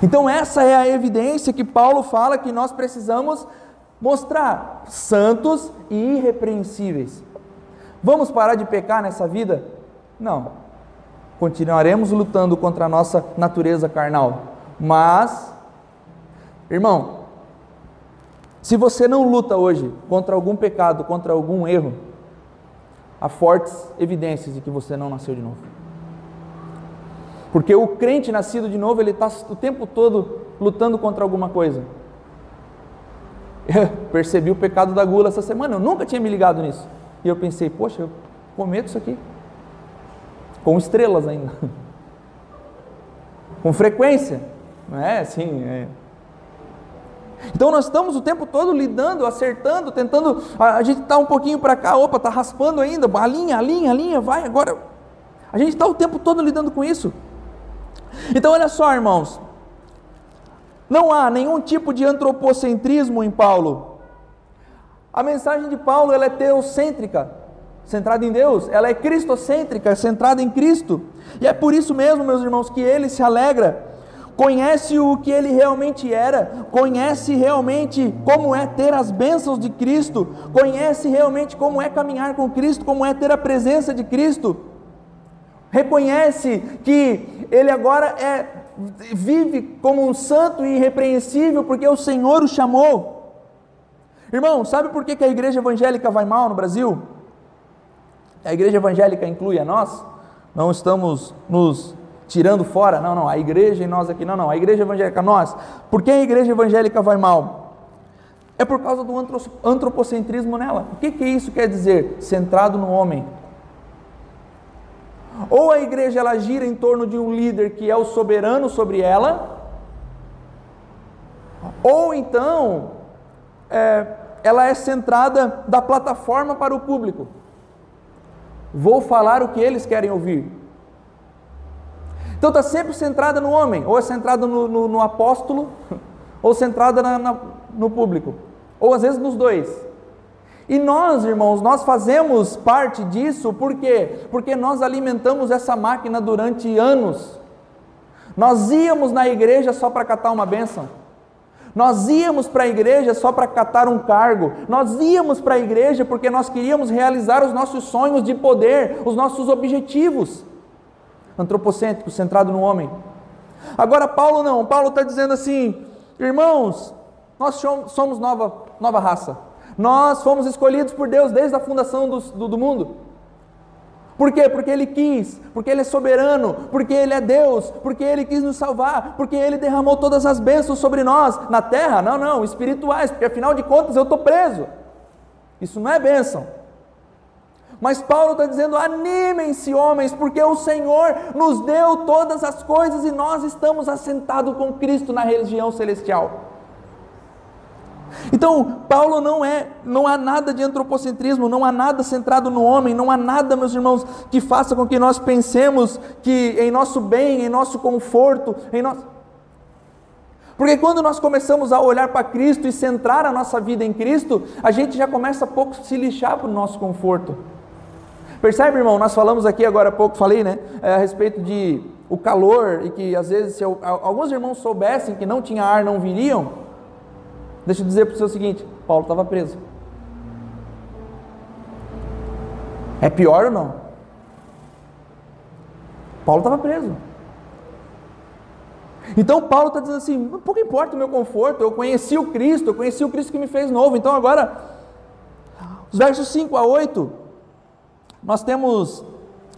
Então, essa é a evidência que Paulo fala que nós precisamos mostrar: santos e irrepreensíveis. Vamos parar de pecar nessa vida? Não. Continuaremos lutando contra a nossa natureza carnal. Mas, irmão, se você não luta hoje contra algum pecado, contra algum erro, há fortes evidências de que você não nasceu de novo. Porque o crente nascido de novo, ele está o tempo todo lutando contra alguma coisa. Eu percebi o pecado da gula essa semana, eu nunca tinha me ligado nisso. E eu pensei, poxa, eu cometo isso aqui. Com estrelas ainda. Com frequência. Não é assim. É. Então nós estamos o tempo todo lidando, acertando, tentando. A, a gente está um pouquinho para cá, opa, está raspando ainda, a linha, a linha, a linha, vai agora. A gente está o tempo todo lidando com isso. Então, olha só, irmãos, não há nenhum tipo de antropocentrismo em Paulo. A mensagem de Paulo ela é teocêntrica, centrada em Deus, ela é cristocêntrica, centrada em Cristo. E é por isso mesmo, meus irmãos, que ele se alegra, conhece o que ele realmente era, conhece realmente como é ter as bênçãos de Cristo, conhece realmente como é caminhar com Cristo, como é ter a presença de Cristo. Reconhece que ele agora é vive como um santo e irrepreensível porque o Senhor o chamou. Irmão, sabe por que, a igreja evangélica vai mal no Brasil? A igreja evangélica inclui a nós? Não estamos nos tirando fora, não, não, a igreja e nós aqui, não, não, a igreja evangélica, nós. Por que a igreja evangélica vai mal? É por causa do antropocentrismo nela. O que, que isso quer dizer? Centrado no homem. Ou a igreja ela gira em torno de um líder que é o soberano sobre ela, ou então é, ela é centrada da plataforma para o público. Vou falar o que eles querem ouvir. Então está sempre centrada no homem, ou é centrada no, no, no apóstolo, ou centrada na, na, no público, ou às vezes nos dois. E nós, irmãos, nós fazemos parte disso, por quê? Porque nós alimentamos essa máquina durante anos. Nós íamos na igreja só para catar uma bênção. Nós íamos para a igreja só para catar um cargo. Nós íamos para a igreja porque nós queríamos realizar os nossos sonhos de poder, os nossos objetivos. Antropocêntrico, centrado no homem. Agora, Paulo não. Paulo está dizendo assim: irmãos, nós somos nova, nova raça. Nós fomos escolhidos por Deus desde a fundação do, do, do mundo. Por quê? Porque Ele quis, porque Ele é soberano, porque Ele é Deus, porque Ele quis nos salvar, porque Ele derramou todas as bênçãos sobre nós, na terra, não, não, espirituais, porque afinal de contas eu estou preso. Isso não é bênção. Mas Paulo está dizendo: animem-se, homens, porque o Senhor nos deu todas as coisas e nós estamos assentados com Cristo na religião celestial. Então, Paulo não é, não há nada de antropocentrismo, não há nada centrado no homem, não há nada, meus irmãos, que faça com que nós pensemos que em nosso bem, em nosso conforto, em nosso porque quando nós começamos a olhar para Cristo e centrar a nossa vida em Cristo, a gente já começa a pouco se lixar para o nosso conforto. Percebe, irmão? Nós falamos aqui agora há pouco, falei, né, a respeito de o calor e que às vezes se alguns irmãos soubessem que não tinha ar, não viriam. Deixa eu dizer para você o seguinte: Paulo estava preso. É pior ou não? Paulo estava preso. Então Paulo está dizendo assim: pouco importa o meu conforto, eu conheci o Cristo, eu conheci o Cristo que me fez novo. Então agora, os versos 5 a 8, nós temos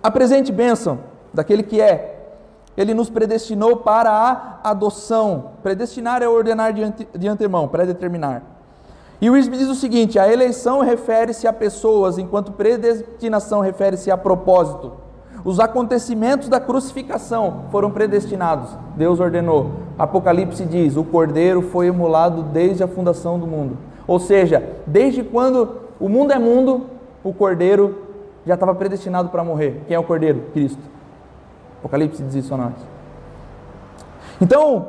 a presente bênção daquele que é ele nos predestinou para a adoção. Predestinar é ordenar de, ante, de antemão, predeterminar. E o Wisby diz o seguinte: a eleição refere-se a pessoas, enquanto predestinação refere-se a propósito. Os acontecimentos da crucificação foram predestinados, Deus ordenou. Apocalipse diz: o cordeiro foi emulado desde a fundação do mundo. Ou seja, desde quando o mundo é mundo, o cordeiro já estava predestinado para morrer. Quem é o cordeiro? Cristo. Apocalipse diz isso a nós. Então,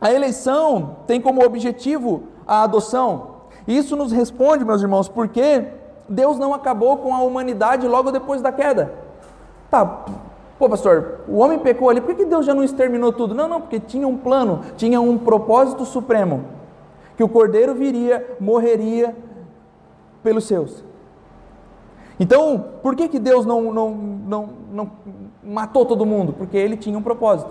a eleição tem como objetivo a adoção. Isso nos responde, meus irmãos, porque Deus não acabou com a humanidade logo depois da queda. Tá, pô, pastor, o homem pecou ali, por que Deus já não exterminou tudo? Não, não, porque tinha um plano, tinha um propósito supremo. Que o cordeiro viria, morreria pelos seus. Então, por que, que Deus não, não, não, não matou todo mundo? Porque ele tinha um propósito.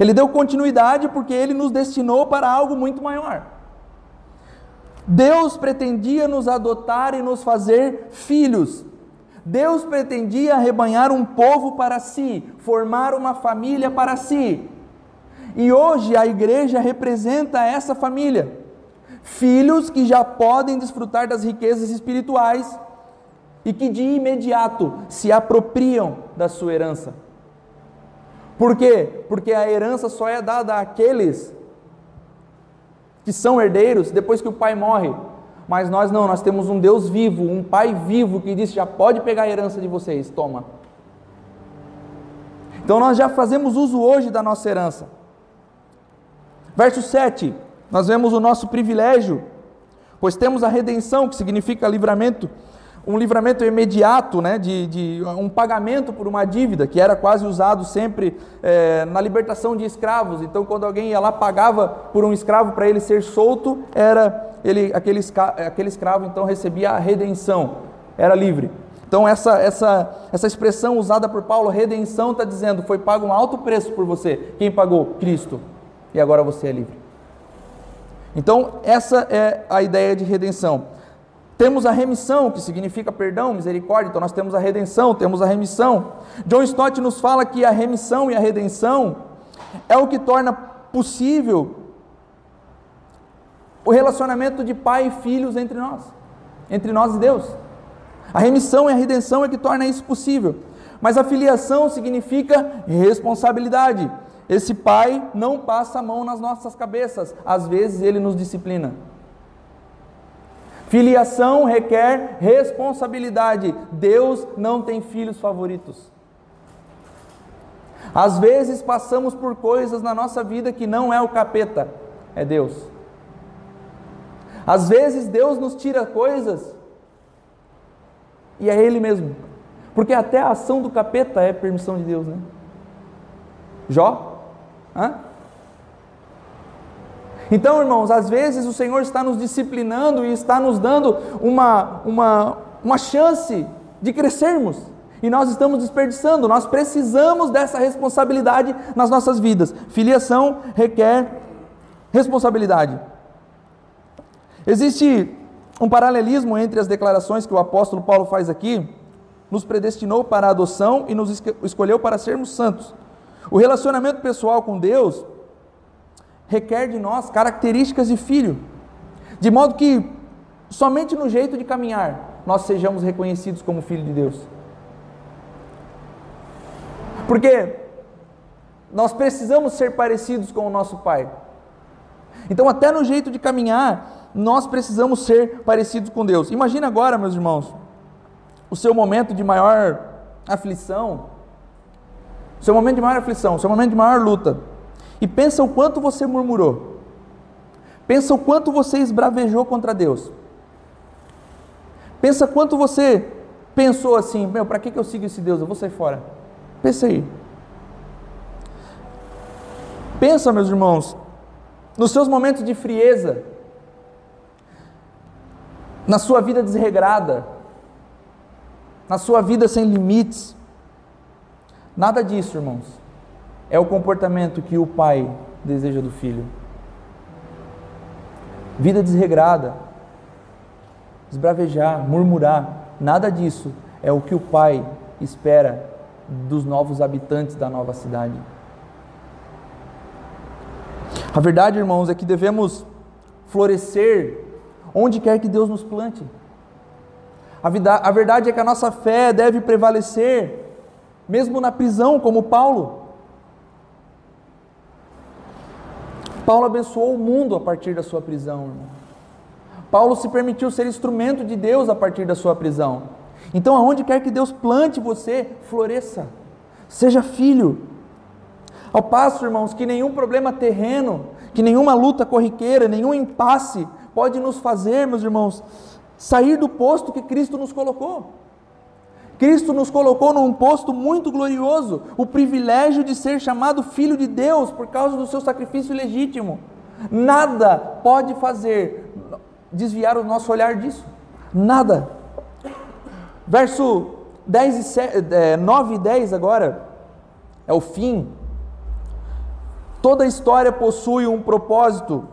Ele deu continuidade porque ele nos destinou para algo muito maior. Deus pretendia nos adotar e nos fazer filhos. Deus pretendia arrebanhar um povo para si, formar uma família para si. E hoje a igreja representa essa família. Filhos que já podem desfrutar das riquezas espirituais e que de imediato se apropriam da sua herança. Por quê? Porque a herança só é dada àqueles que são herdeiros depois que o pai morre. Mas nós não, nós temos um Deus vivo, um pai vivo que disse: já pode pegar a herança de vocês, toma. Então nós já fazemos uso hoje da nossa herança. Verso 7, nós vemos o nosso privilégio Pois temos a redenção, que significa livramento, um livramento imediato, né, de, de um pagamento por uma dívida, que era quase usado sempre é, na libertação de escravos. Então, quando alguém ia lá pagava por um escravo para ele ser solto, era ele, aquele, aquele escravo então recebia a redenção, era livre. Então, essa, essa, essa expressão usada por Paulo, redenção, está dizendo: foi pago um alto preço por você. Quem pagou? Cristo. E agora você é livre. Então, essa é a ideia de redenção. Temos a remissão, que significa perdão, misericórdia. Então, nós temos a redenção, temos a remissão. John Stott nos fala que a remissão e a redenção é o que torna possível o relacionamento de pai e filhos entre nós, entre nós e Deus. A remissão e a redenção é que torna isso possível. Mas a filiação significa responsabilidade. Esse pai não passa a mão nas nossas cabeças, às vezes ele nos disciplina. Filiação requer responsabilidade. Deus não tem filhos favoritos. Às vezes passamos por coisas na nossa vida que não é o capeta, é Deus. Às vezes Deus nos tira coisas e é Ele mesmo. Porque até a ação do capeta é permissão de Deus, né? Jó? Hã? Então, irmãos, às vezes o Senhor está nos disciplinando e está nos dando uma, uma, uma chance de crescermos. E nós estamos desperdiçando, nós precisamos dessa responsabilidade nas nossas vidas. Filiação requer responsabilidade. Existe um paralelismo entre as declarações que o apóstolo Paulo faz aqui, nos predestinou para a adoção e nos escolheu para sermos santos. O relacionamento pessoal com Deus requer de nós características de filho, de modo que somente no jeito de caminhar nós sejamos reconhecidos como filho de Deus. Porque nós precisamos ser parecidos com o nosso Pai. Então, até no jeito de caminhar, nós precisamos ser parecidos com Deus. Imagina agora, meus irmãos, o seu momento de maior aflição, o seu momento de maior aflição, seu momento de maior luta. E pensa o quanto você murmurou. Pensa o quanto você esbravejou contra Deus. Pensa quanto você pensou assim: meu, para que, que eu sigo esse Deus? Eu vou sair fora. Pensa aí. Pensa, meus irmãos, nos seus momentos de frieza, na sua vida desregrada, na sua vida sem limites. Nada disso, irmãos é o comportamento que o pai deseja do filho. Vida desregrada, esbravejar, murmurar, nada disso é o que o pai espera dos novos habitantes da nova cidade. A verdade, irmãos, é que devemos florescer onde quer que Deus nos plante. A, verdade é que a nossa fé deve prevalecer, mesmo na prisão, como Paulo. Paulo abençoou o mundo a partir da sua prisão, irmão. Paulo se permitiu ser instrumento de Deus a partir da sua prisão. Então, aonde quer que Deus plante você, floresça. Seja filho. Ao passo, irmãos, que nenhum problema terreno, que nenhuma luta corriqueira, nenhum impasse pode nos fazer, meus irmãos, sair do posto que Cristo nos colocou. Cristo nos colocou num posto muito glorioso, o privilégio de ser chamado filho de Deus por causa do seu sacrifício legítimo. Nada pode fazer desviar o nosso olhar disso. Nada. Verso 10 e 7, é, 9 e 10 agora é o fim. Toda história possui um propósito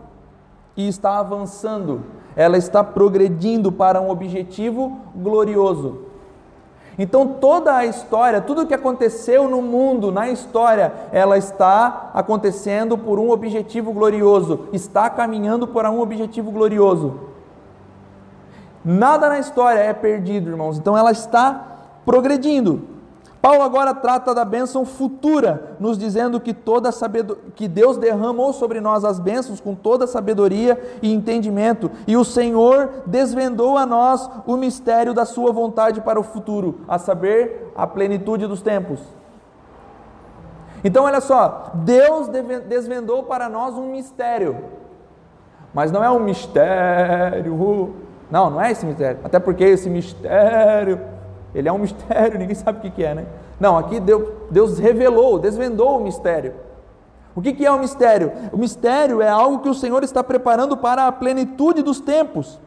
e está avançando. Ela está progredindo para um objetivo glorioso. Então toda a história, tudo o que aconteceu no mundo, na história, ela está acontecendo por um objetivo glorioso, está caminhando para um objetivo glorioso. Nada na história é perdido, irmãos. Então ela está progredindo. Paulo agora trata da bênção futura, nos dizendo que toda que Deus derramou sobre nós as bênçãos com toda sabedoria e entendimento, e o Senhor desvendou a nós o mistério da sua vontade para o futuro, a saber, a plenitude dos tempos. Então olha só, Deus desvendou para nós um mistério. Mas não é um mistério. Não, não é esse mistério. Até porque esse mistério, ele é um mistério, ninguém sabe o que é, né? Não, aqui Deus, Deus revelou, desvendou o mistério. O que é o mistério? O mistério é algo que o Senhor está preparando para a plenitude dos tempos.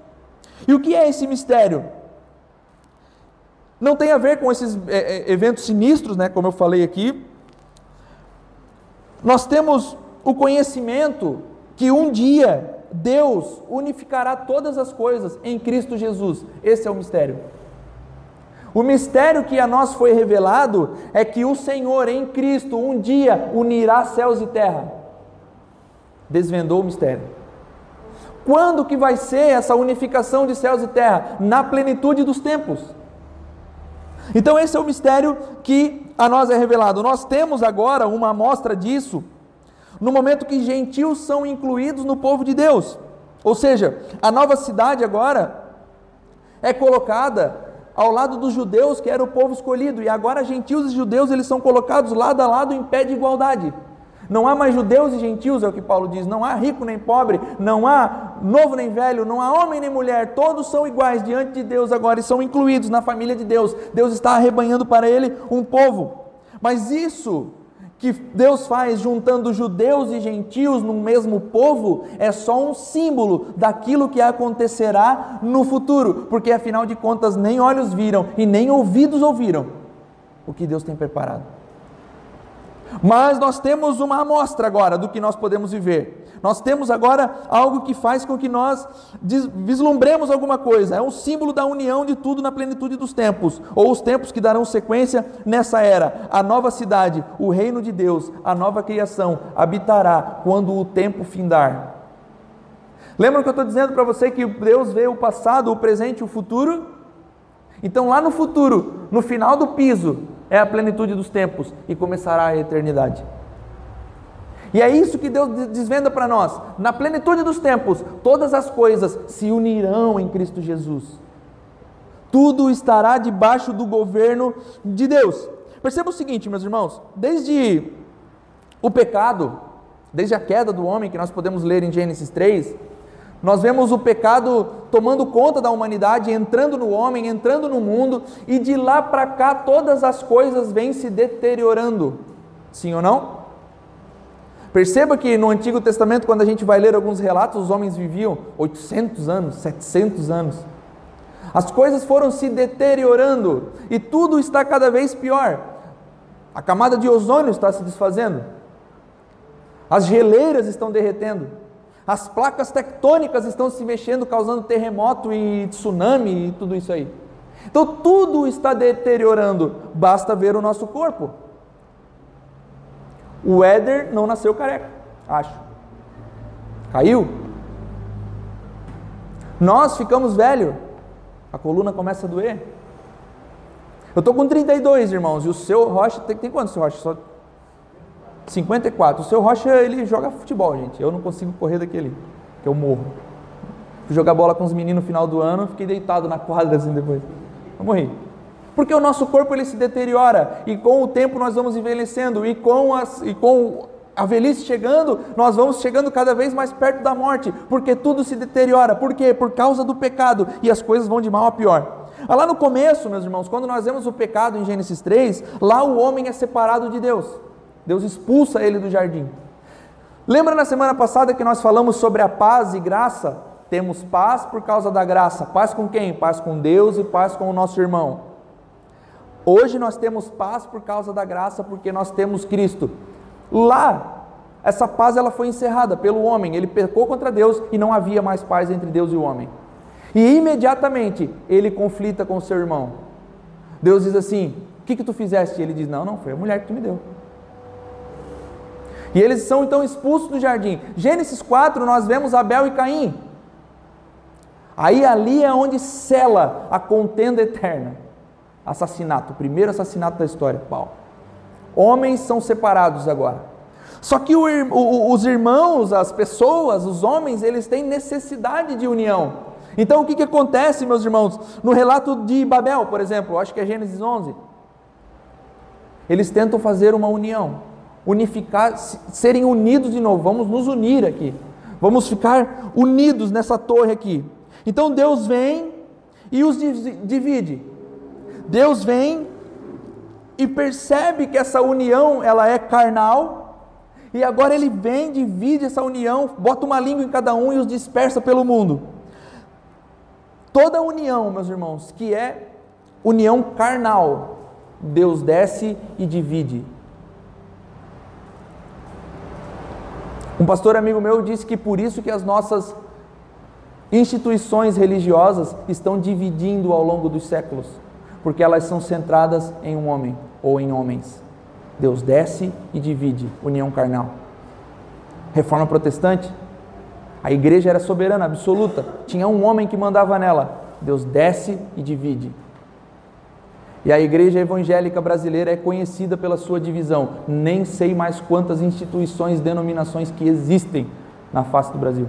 E o que é esse mistério? Não tem a ver com esses é, é, eventos sinistros, né, como eu falei aqui. Nós temos o conhecimento que um dia Deus unificará todas as coisas em Cristo Jesus. Esse é o mistério. O mistério que a nós foi revelado é que o Senhor em Cristo um dia unirá céus e terra. Desvendou o mistério. Quando que vai ser essa unificação de céus e terra? Na plenitude dos tempos. Então esse é o mistério que a nós é revelado. Nós temos agora uma amostra disso no momento que gentios são incluídos no povo de Deus. Ou seja, a nova cidade agora é colocada ao lado dos judeus, que era o povo escolhido, e agora gentios e judeus eles são colocados lado a lado em pé de igualdade. Não há mais judeus e gentios, é o que Paulo diz, não há rico nem pobre, não há novo nem velho, não há homem nem mulher, todos são iguais diante de Deus agora e são incluídos na família de Deus. Deus está arrebanhando para ele um povo. Mas isso que Deus faz juntando judeus e gentios no mesmo povo é só um símbolo daquilo que acontecerá no futuro, porque afinal de contas nem olhos viram e nem ouvidos ouviram o que Deus tem preparado. Mas nós temos uma amostra agora do que nós podemos viver. Nós temos agora algo que faz com que nós vislumbremos alguma coisa. É um símbolo da união de tudo na plenitude dos tempos, ou os tempos que darão sequência nessa era. A nova cidade, o reino de Deus, a nova criação habitará quando o tempo findar. Lembra que eu estou dizendo para você que Deus vê o passado, o presente e o futuro? Então, lá no futuro, no final do piso, é a plenitude dos tempos e começará a eternidade. E é isso que Deus desvenda para nós. Na plenitude dos tempos, todas as coisas se unirão em Cristo Jesus. Tudo estará debaixo do governo de Deus. Perceba o seguinte, meus irmãos: desde o pecado, desde a queda do homem, que nós podemos ler em Gênesis 3, nós vemos o pecado tomando conta da humanidade, entrando no homem, entrando no mundo, e de lá para cá todas as coisas vêm se deteriorando. Sim ou não? Perceba que no Antigo Testamento, quando a gente vai ler alguns relatos, os homens viviam 800 anos, 700 anos. As coisas foram se deteriorando e tudo está cada vez pior. A camada de ozônio está se desfazendo, as geleiras estão derretendo, as placas tectônicas estão se mexendo, causando terremoto e tsunami e tudo isso aí. Então tudo está deteriorando, basta ver o nosso corpo. O Éder não nasceu careca, acho. Caiu. Nós ficamos velhos, a coluna começa a doer. Eu estou com 32, irmãos, e o seu Rocha, tem, tem quantos, seu Rocha? Só 54. O seu Rocha, ele joga futebol, gente. Eu não consigo correr daquele, que eu morro. Fui jogar bola com os meninos no final do ano, fiquei deitado na quadra assim depois. Eu morri. Porque o nosso corpo ele se deteriora e com o tempo nós vamos envelhecendo e com, as, e com a velhice chegando, nós vamos chegando cada vez mais perto da morte, porque tudo se deteriora. Por quê? Por causa do pecado e as coisas vão de mal a pior. Ah, lá no começo, meus irmãos, quando nós vemos o pecado em Gênesis 3, lá o homem é separado de Deus. Deus expulsa ele do jardim. Lembra na semana passada que nós falamos sobre a paz e graça? Temos paz por causa da graça. Paz com quem? Paz com Deus e paz com o nosso irmão. Hoje nós temos paz por causa da graça, porque nós temos Cristo. Lá, essa paz ela foi encerrada pelo homem, ele pecou contra Deus e não havia mais paz entre Deus e o homem. E imediatamente ele conflita com o seu irmão. Deus diz assim: O que, que tu fizeste? E ele diz: Não, não, foi a mulher que tu me deu. E eles são então expulsos do jardim. Gênesis 4, nós vemos Abel e Caim. Aí ali é onde cela a contenda eterna assassinato, o primeiro assassinato da história, pau. Homens são separados agora. Só que o, o, os irmãos, as pessoas, os homens, eles têm necessidade de união. Então o que, que acontece, meus irmãos? No relato de Babel, por exemplo, acho que é Gênesis 11. Eles tentam fazer uma união, unificar, serem unidos de novo. Vamos nos unir aqui. Vamos ficar unidos nessa torre aqui. Então Deus vem e os divide. Deus vem e percebe que essa união ela é carnal, e agora ele vem, divide essa união, bota uma língua em cada um e os dispersa pelo mundo. Toda união, meus irmãos, que é união carnal, Deus desce e divide. Um pastor amigo meu disse que por isso que as nossas instituições religiosas estão dividindo ao longo dos séculos, porque elas são centradas em um homem ou em homens. Deus desce e divide, união carnal. Reforma protestante, a igreja era soberana, absoluta, tinha um homem que mandava nela. Deus desce e divide. E a igreja evangélica brasileira é conhecida pela sua divisão. Nem sei mais quantas instituições, denominações que existem na face do Brasil.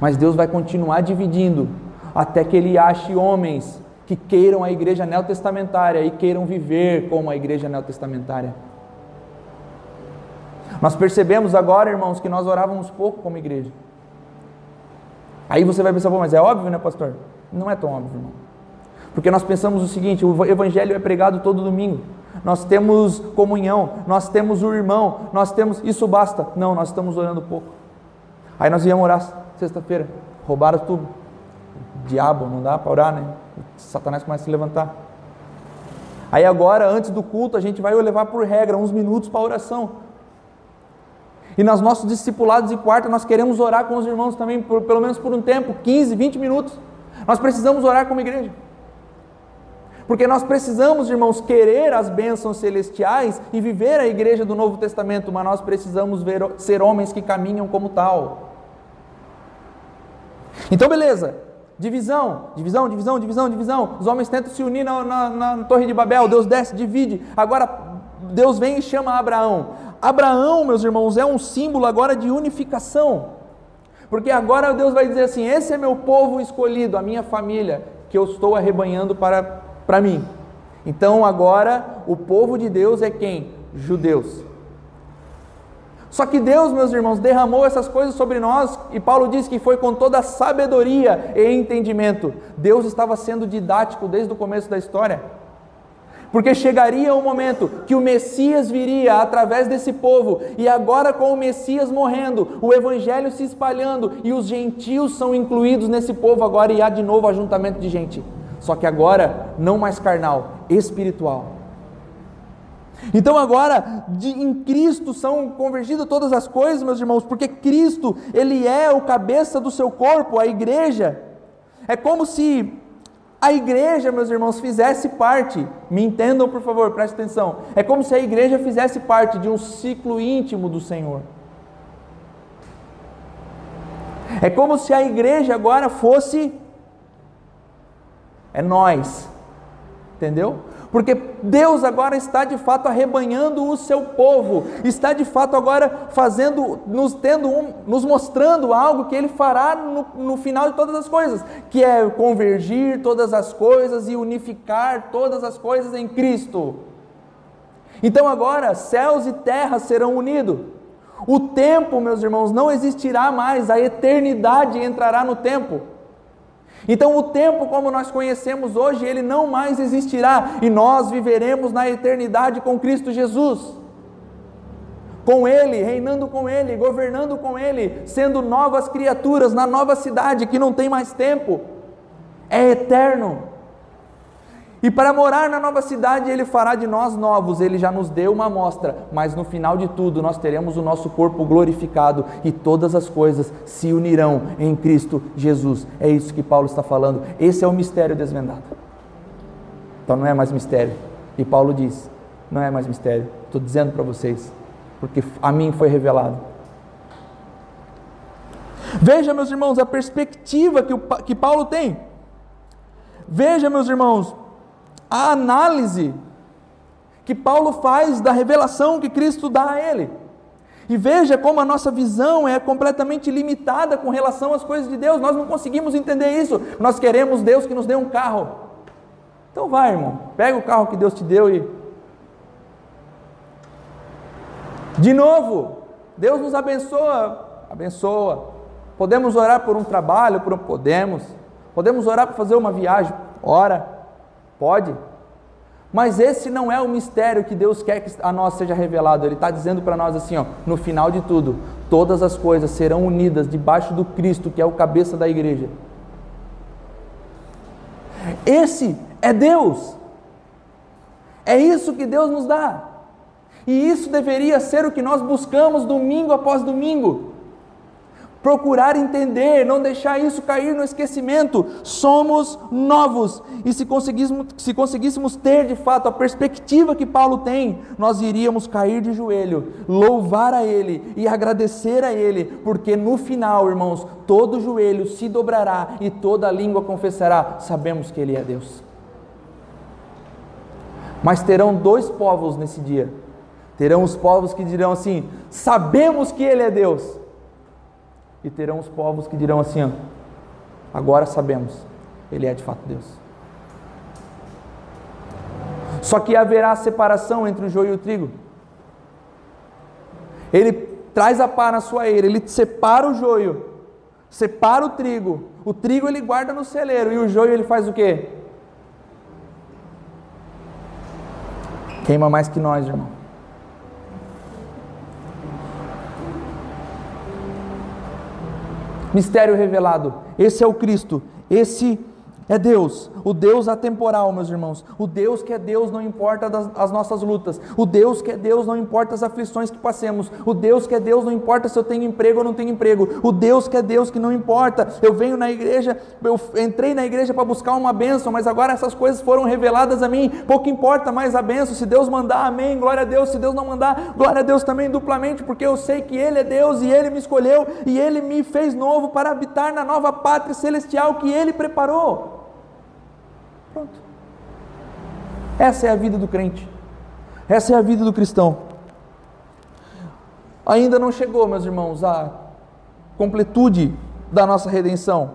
Mas Deus vai continuar dividindo até que Ele ache homens que queiram a igreja neotestamentária e queiram viver como a igreja neotestamentária. Nós percebemos agora, irmãos, que nós orávamos pouco como igreja. Aí você vai pensar, mas é óbvio, né, pastor? Não é tão óbvio, irmão. Porque nós pensamos o seguinte: o evangelho é pregado todo domingo. Nós temos comunhão, nós temos o irmão, nós temos isso basta. Não, nós estamos orando pouco. Aí nós íamos orar sexta-feira, roubaram tudo. Diabo, não dá para orar, né? Satanás começa a se levantar. Aí agora, antes do culto, a gente vai levar por regra uns minutos para oração. E nos nossos discipulados de quarta, nós queremos orar com os irmãos também, por, pelo menos por um tempo, 15, 20 minutos. Nós precisamos orar como igreja. Porque nós precisamos, irmãos, querer as bênçãos celestiais e viver a igreja do Novo Testamento, mas nós precisamos ver, ser homens que caminham como tal. Então, beleza. Divisão, divisão, divisão, divisão, divisão. Os homens tentam se unir na, na, na Torre de Babel. Deus desce, divide. Agora, Deus vem e chama Abraão. Abraão, meus irmãos, é um símbolo agora de unificação. Porque agora Deus vai dizer assim: esse é meu povo escolhido, a minha família, que eu estou arrebanhando para para mim. Então agora o povo de Deus é quem? Judeus. Só que Deus, meus irmãos, derramou essas coisas sobre nós e Paulo diz que foi com toda sabedoria e entendimento. Deus estava sendo didático desde o começo da história. Porque chegaria o um momento que o Messias viria através desse povo, e agora com o Messias morrendo, o Evangelho se espalhando, e os gentios são incluídos nesse povo agora, e há de novo ajuntamento de gente só que agora não mais carnal, espiritual. Então agora de, em Cristo são convergidas todas as coisas, meus irmãos, porque Cristo, ele é o cabeça do seu corpo, a igreja. É como se a igreja, meus irmãos, fizesse parte, me entendam por favor, preste atenção. É como se a igreja fizesse parte de um ciclo íntimo do Senhor. É como se a igreja agora fosse é nós. Entendeu? Porque Deus agora está de fato arrebanhando o seu povo, está de fato agora fazendo, nos tendo um, nos mostrando algo que Ele fará no, no final de todas as coisas, que é convergir todas as coisas e unificar todas as coisas em Cristo. Então agora céus e terra serão unidos. O tempo, meus irmãos, não existirá mais, a eternidade entrará no tempo. Então, o tempo como nós conhecemos hoje, ele não mais existirá e nós viveremos na eternidade com Cristo Jesus. Com Ele, reinando com Ele, governando com Ele, sendo novas criaturas na nova cidade que não tem mais tempo, é eterno. E para morar na nova cidade, Ele fará de nós novos, Ele já nos deu uma amostra, mas no final de tudo nós teremos o nosso corpo glorificado e todas as coisas se unirão em Cristo Jesus. É isso que Paulo está falando, esse é o mistério desvendado. Então não é mais mistério. E Paulo diz: não é mais mistério, estou dizendo para vocês, porque a mim foi revelado. Veja, meus irmãos, a perspectiva que, o, que Paulo tem. Veja, meus irmãos, a análise que Paulo faz da revelação que Cristo dá a ele. E veja como a nossa visão é completamente limitada com relação às coisas de Deus. Nós não conseguimos entender isso. Nós queremos Deus que nos dê um carro. Então vai, irmão, pega o carro que Deus te deu e de novo, Deus nos abençoa abençoa. Podemos orar por um trabalho, por um... podemos. Podemos orar para fazer uma viagem, ora, pode. Mas esse não é o mistério que Deus quer que a nós seja revelado. Ele está dizendo para nós assim, ó, no final de tudo, todas as coisas serão unidas debaixo do Cristo, que é o cabeça da igreja. Esse é Deus. É isso que Deus nos dá. E isso deveria ser o que nós buscamos domingo após domingo procurar entender, não deixar isso cair no esquecimento. Somos novos e se conseguíssemos, se conseguíssemos ter de fato a perspectiva que Paulo tem, nós iríamos cair de joelho, louvar a Ele e agradecer a Ele, porque no final, irmãos, todo joelho se dobrará e toda língua confessará: sabemos que Ele é Deus. Mas terão dois povos nesse dia. Terão os povos que dirão assim: sabemos que Ele é Deus e terão os povos que dirão assim: ó, agora sabemos, Ele é de fato Deus. Só que haverá separação entre o joio e o trigo. Ele traz a pá na sua eira, ele separa o joio, separa o trigo. O trigo ele guarda no celeiro e o joio ele faz o quê? Queima mais que nós, irmão. Mistério revelado. Esse é o Cristo. Esse é Deus, o Deus atemporal, meus irmãos. O Deus que é Deus não importa das, as nossas lutas. O Deus que é Deus não importa as aflições que passemos. O Deus que é Deus não importa se eu tenho emprego ou não tenho emprego. O Deus que é Deus que não importa. Eu venho na igreja, eu entrei na igreja para buscar uma bênção, mas agora essas coisas foram reveladas a mim. Pouco importa mais a bênção. Se Deus mandar, amém, glória a Deus. Se Deus não mandar, glória a Deus também duplamente, porque eu sei que Ele é Deus e Ele me escolheu e Ele me fez novo para habitar na nova pátria celestial que Ele preparou. Pronto. Essa é a vida do crente. Essa é a vida do cristão. Ainda não chegou, meus irmãos, a completude da nossa redenção.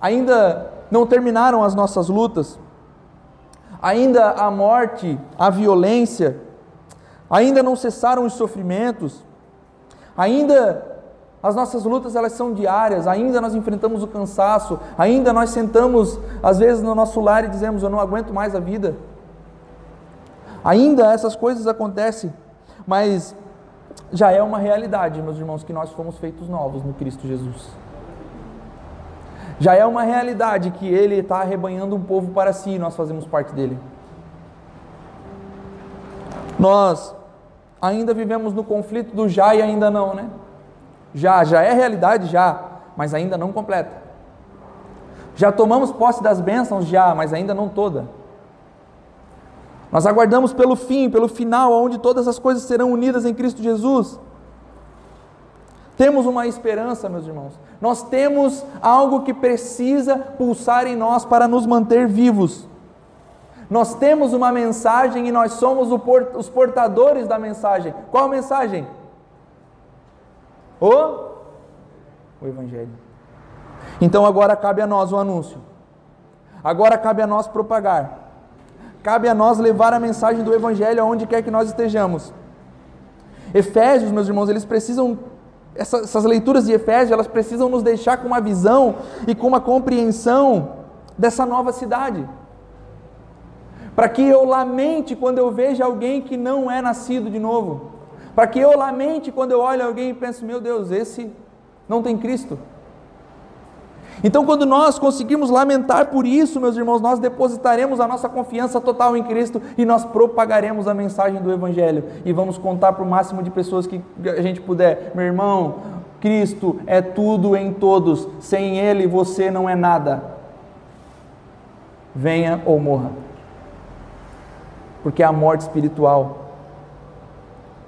Ainda não terminaram as nossas lutas. Ainda a morte, a violência, ainda não cessaram os sofrimentos. Ainda as nossas lutas elas são diárias, ainda nós enfrentamos o cansaço, ainda nós sentamos às vezes no nosso lar e dizemos eu não aguento mais a vida. Ainda essas coisas acontecem, mas já é uma realidade, meus irmãos, que nós fomos feitos novos no Cristo Jesus. Já é uma realidade que Ele está arrebanhando um povo para si e nós fazemos parte dele. Nós ainda vivemos no conflito do já e ainda não, né? Já, já é realidade, já, mas ainda não completa. Já tomamos posse das bênçãos, já, mas ainda não toda. Nós aguardamos pelo fim, pelo final, onde todas as coisas serão unidas em Cristo Jesus. Temos uma esperança, meus irmãos. Nós temos algo que precisa pulsar em nós para nos manter vivos. Nós temos uma mensagem e nós somos os portadores da mensagem. Qual mensagem? O, o Evangelho. Então agora cabe a nós o anúncio. Agora cabe a nós propagar. Cabe a nós levar a mensagem do Evangelho aonde quer que nós estejamos. Efésios, meus irmãos, eles precisam, essas, essas leituras de Efésios, elas precisam nos deixar com uma visão e com uma compreensão dessa nova cidade. Para que eu lamente quando eu vejo alguém que não é nascido de novo para que eu lamente quando eu olho alguém e penso, meu Deus, esse não tem Cristo. Então, quando nós conseguirmos lamentar por isso, meus irmãos, nós depositaremos a nossa confiança total em Cristo e nós propagaremos a mensagem do Evangelho e vamos contar para o máximo de pessoas que a gente puder. Meu irmão, Cristo é tudo em todos, sem Ele você não é nada. Venha ou morra, porque a morte espiritual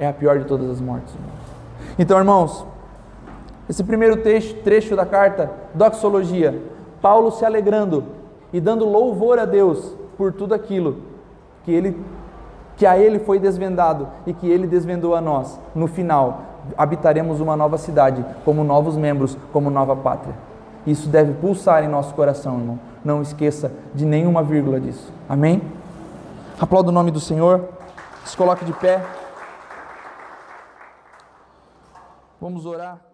é a pior de todas as mortes. Então, irmãos, esse primeiro trecho, trecho da carta, doxologia, Paulo se alegrando e dando louvor a Deus por tudo aquilo que ele que a ele foi desvendado e que ele desvendou a nós. No final, habitaremos uma nova cidade, como novos membros, como nova pátria. Isso deve pulsar em nosso coração, irmão. Não esqueça de nenhuma vírgula disso. Amém? Aplauda o nome do Senhor. Se coloque de pé. Vamos orar.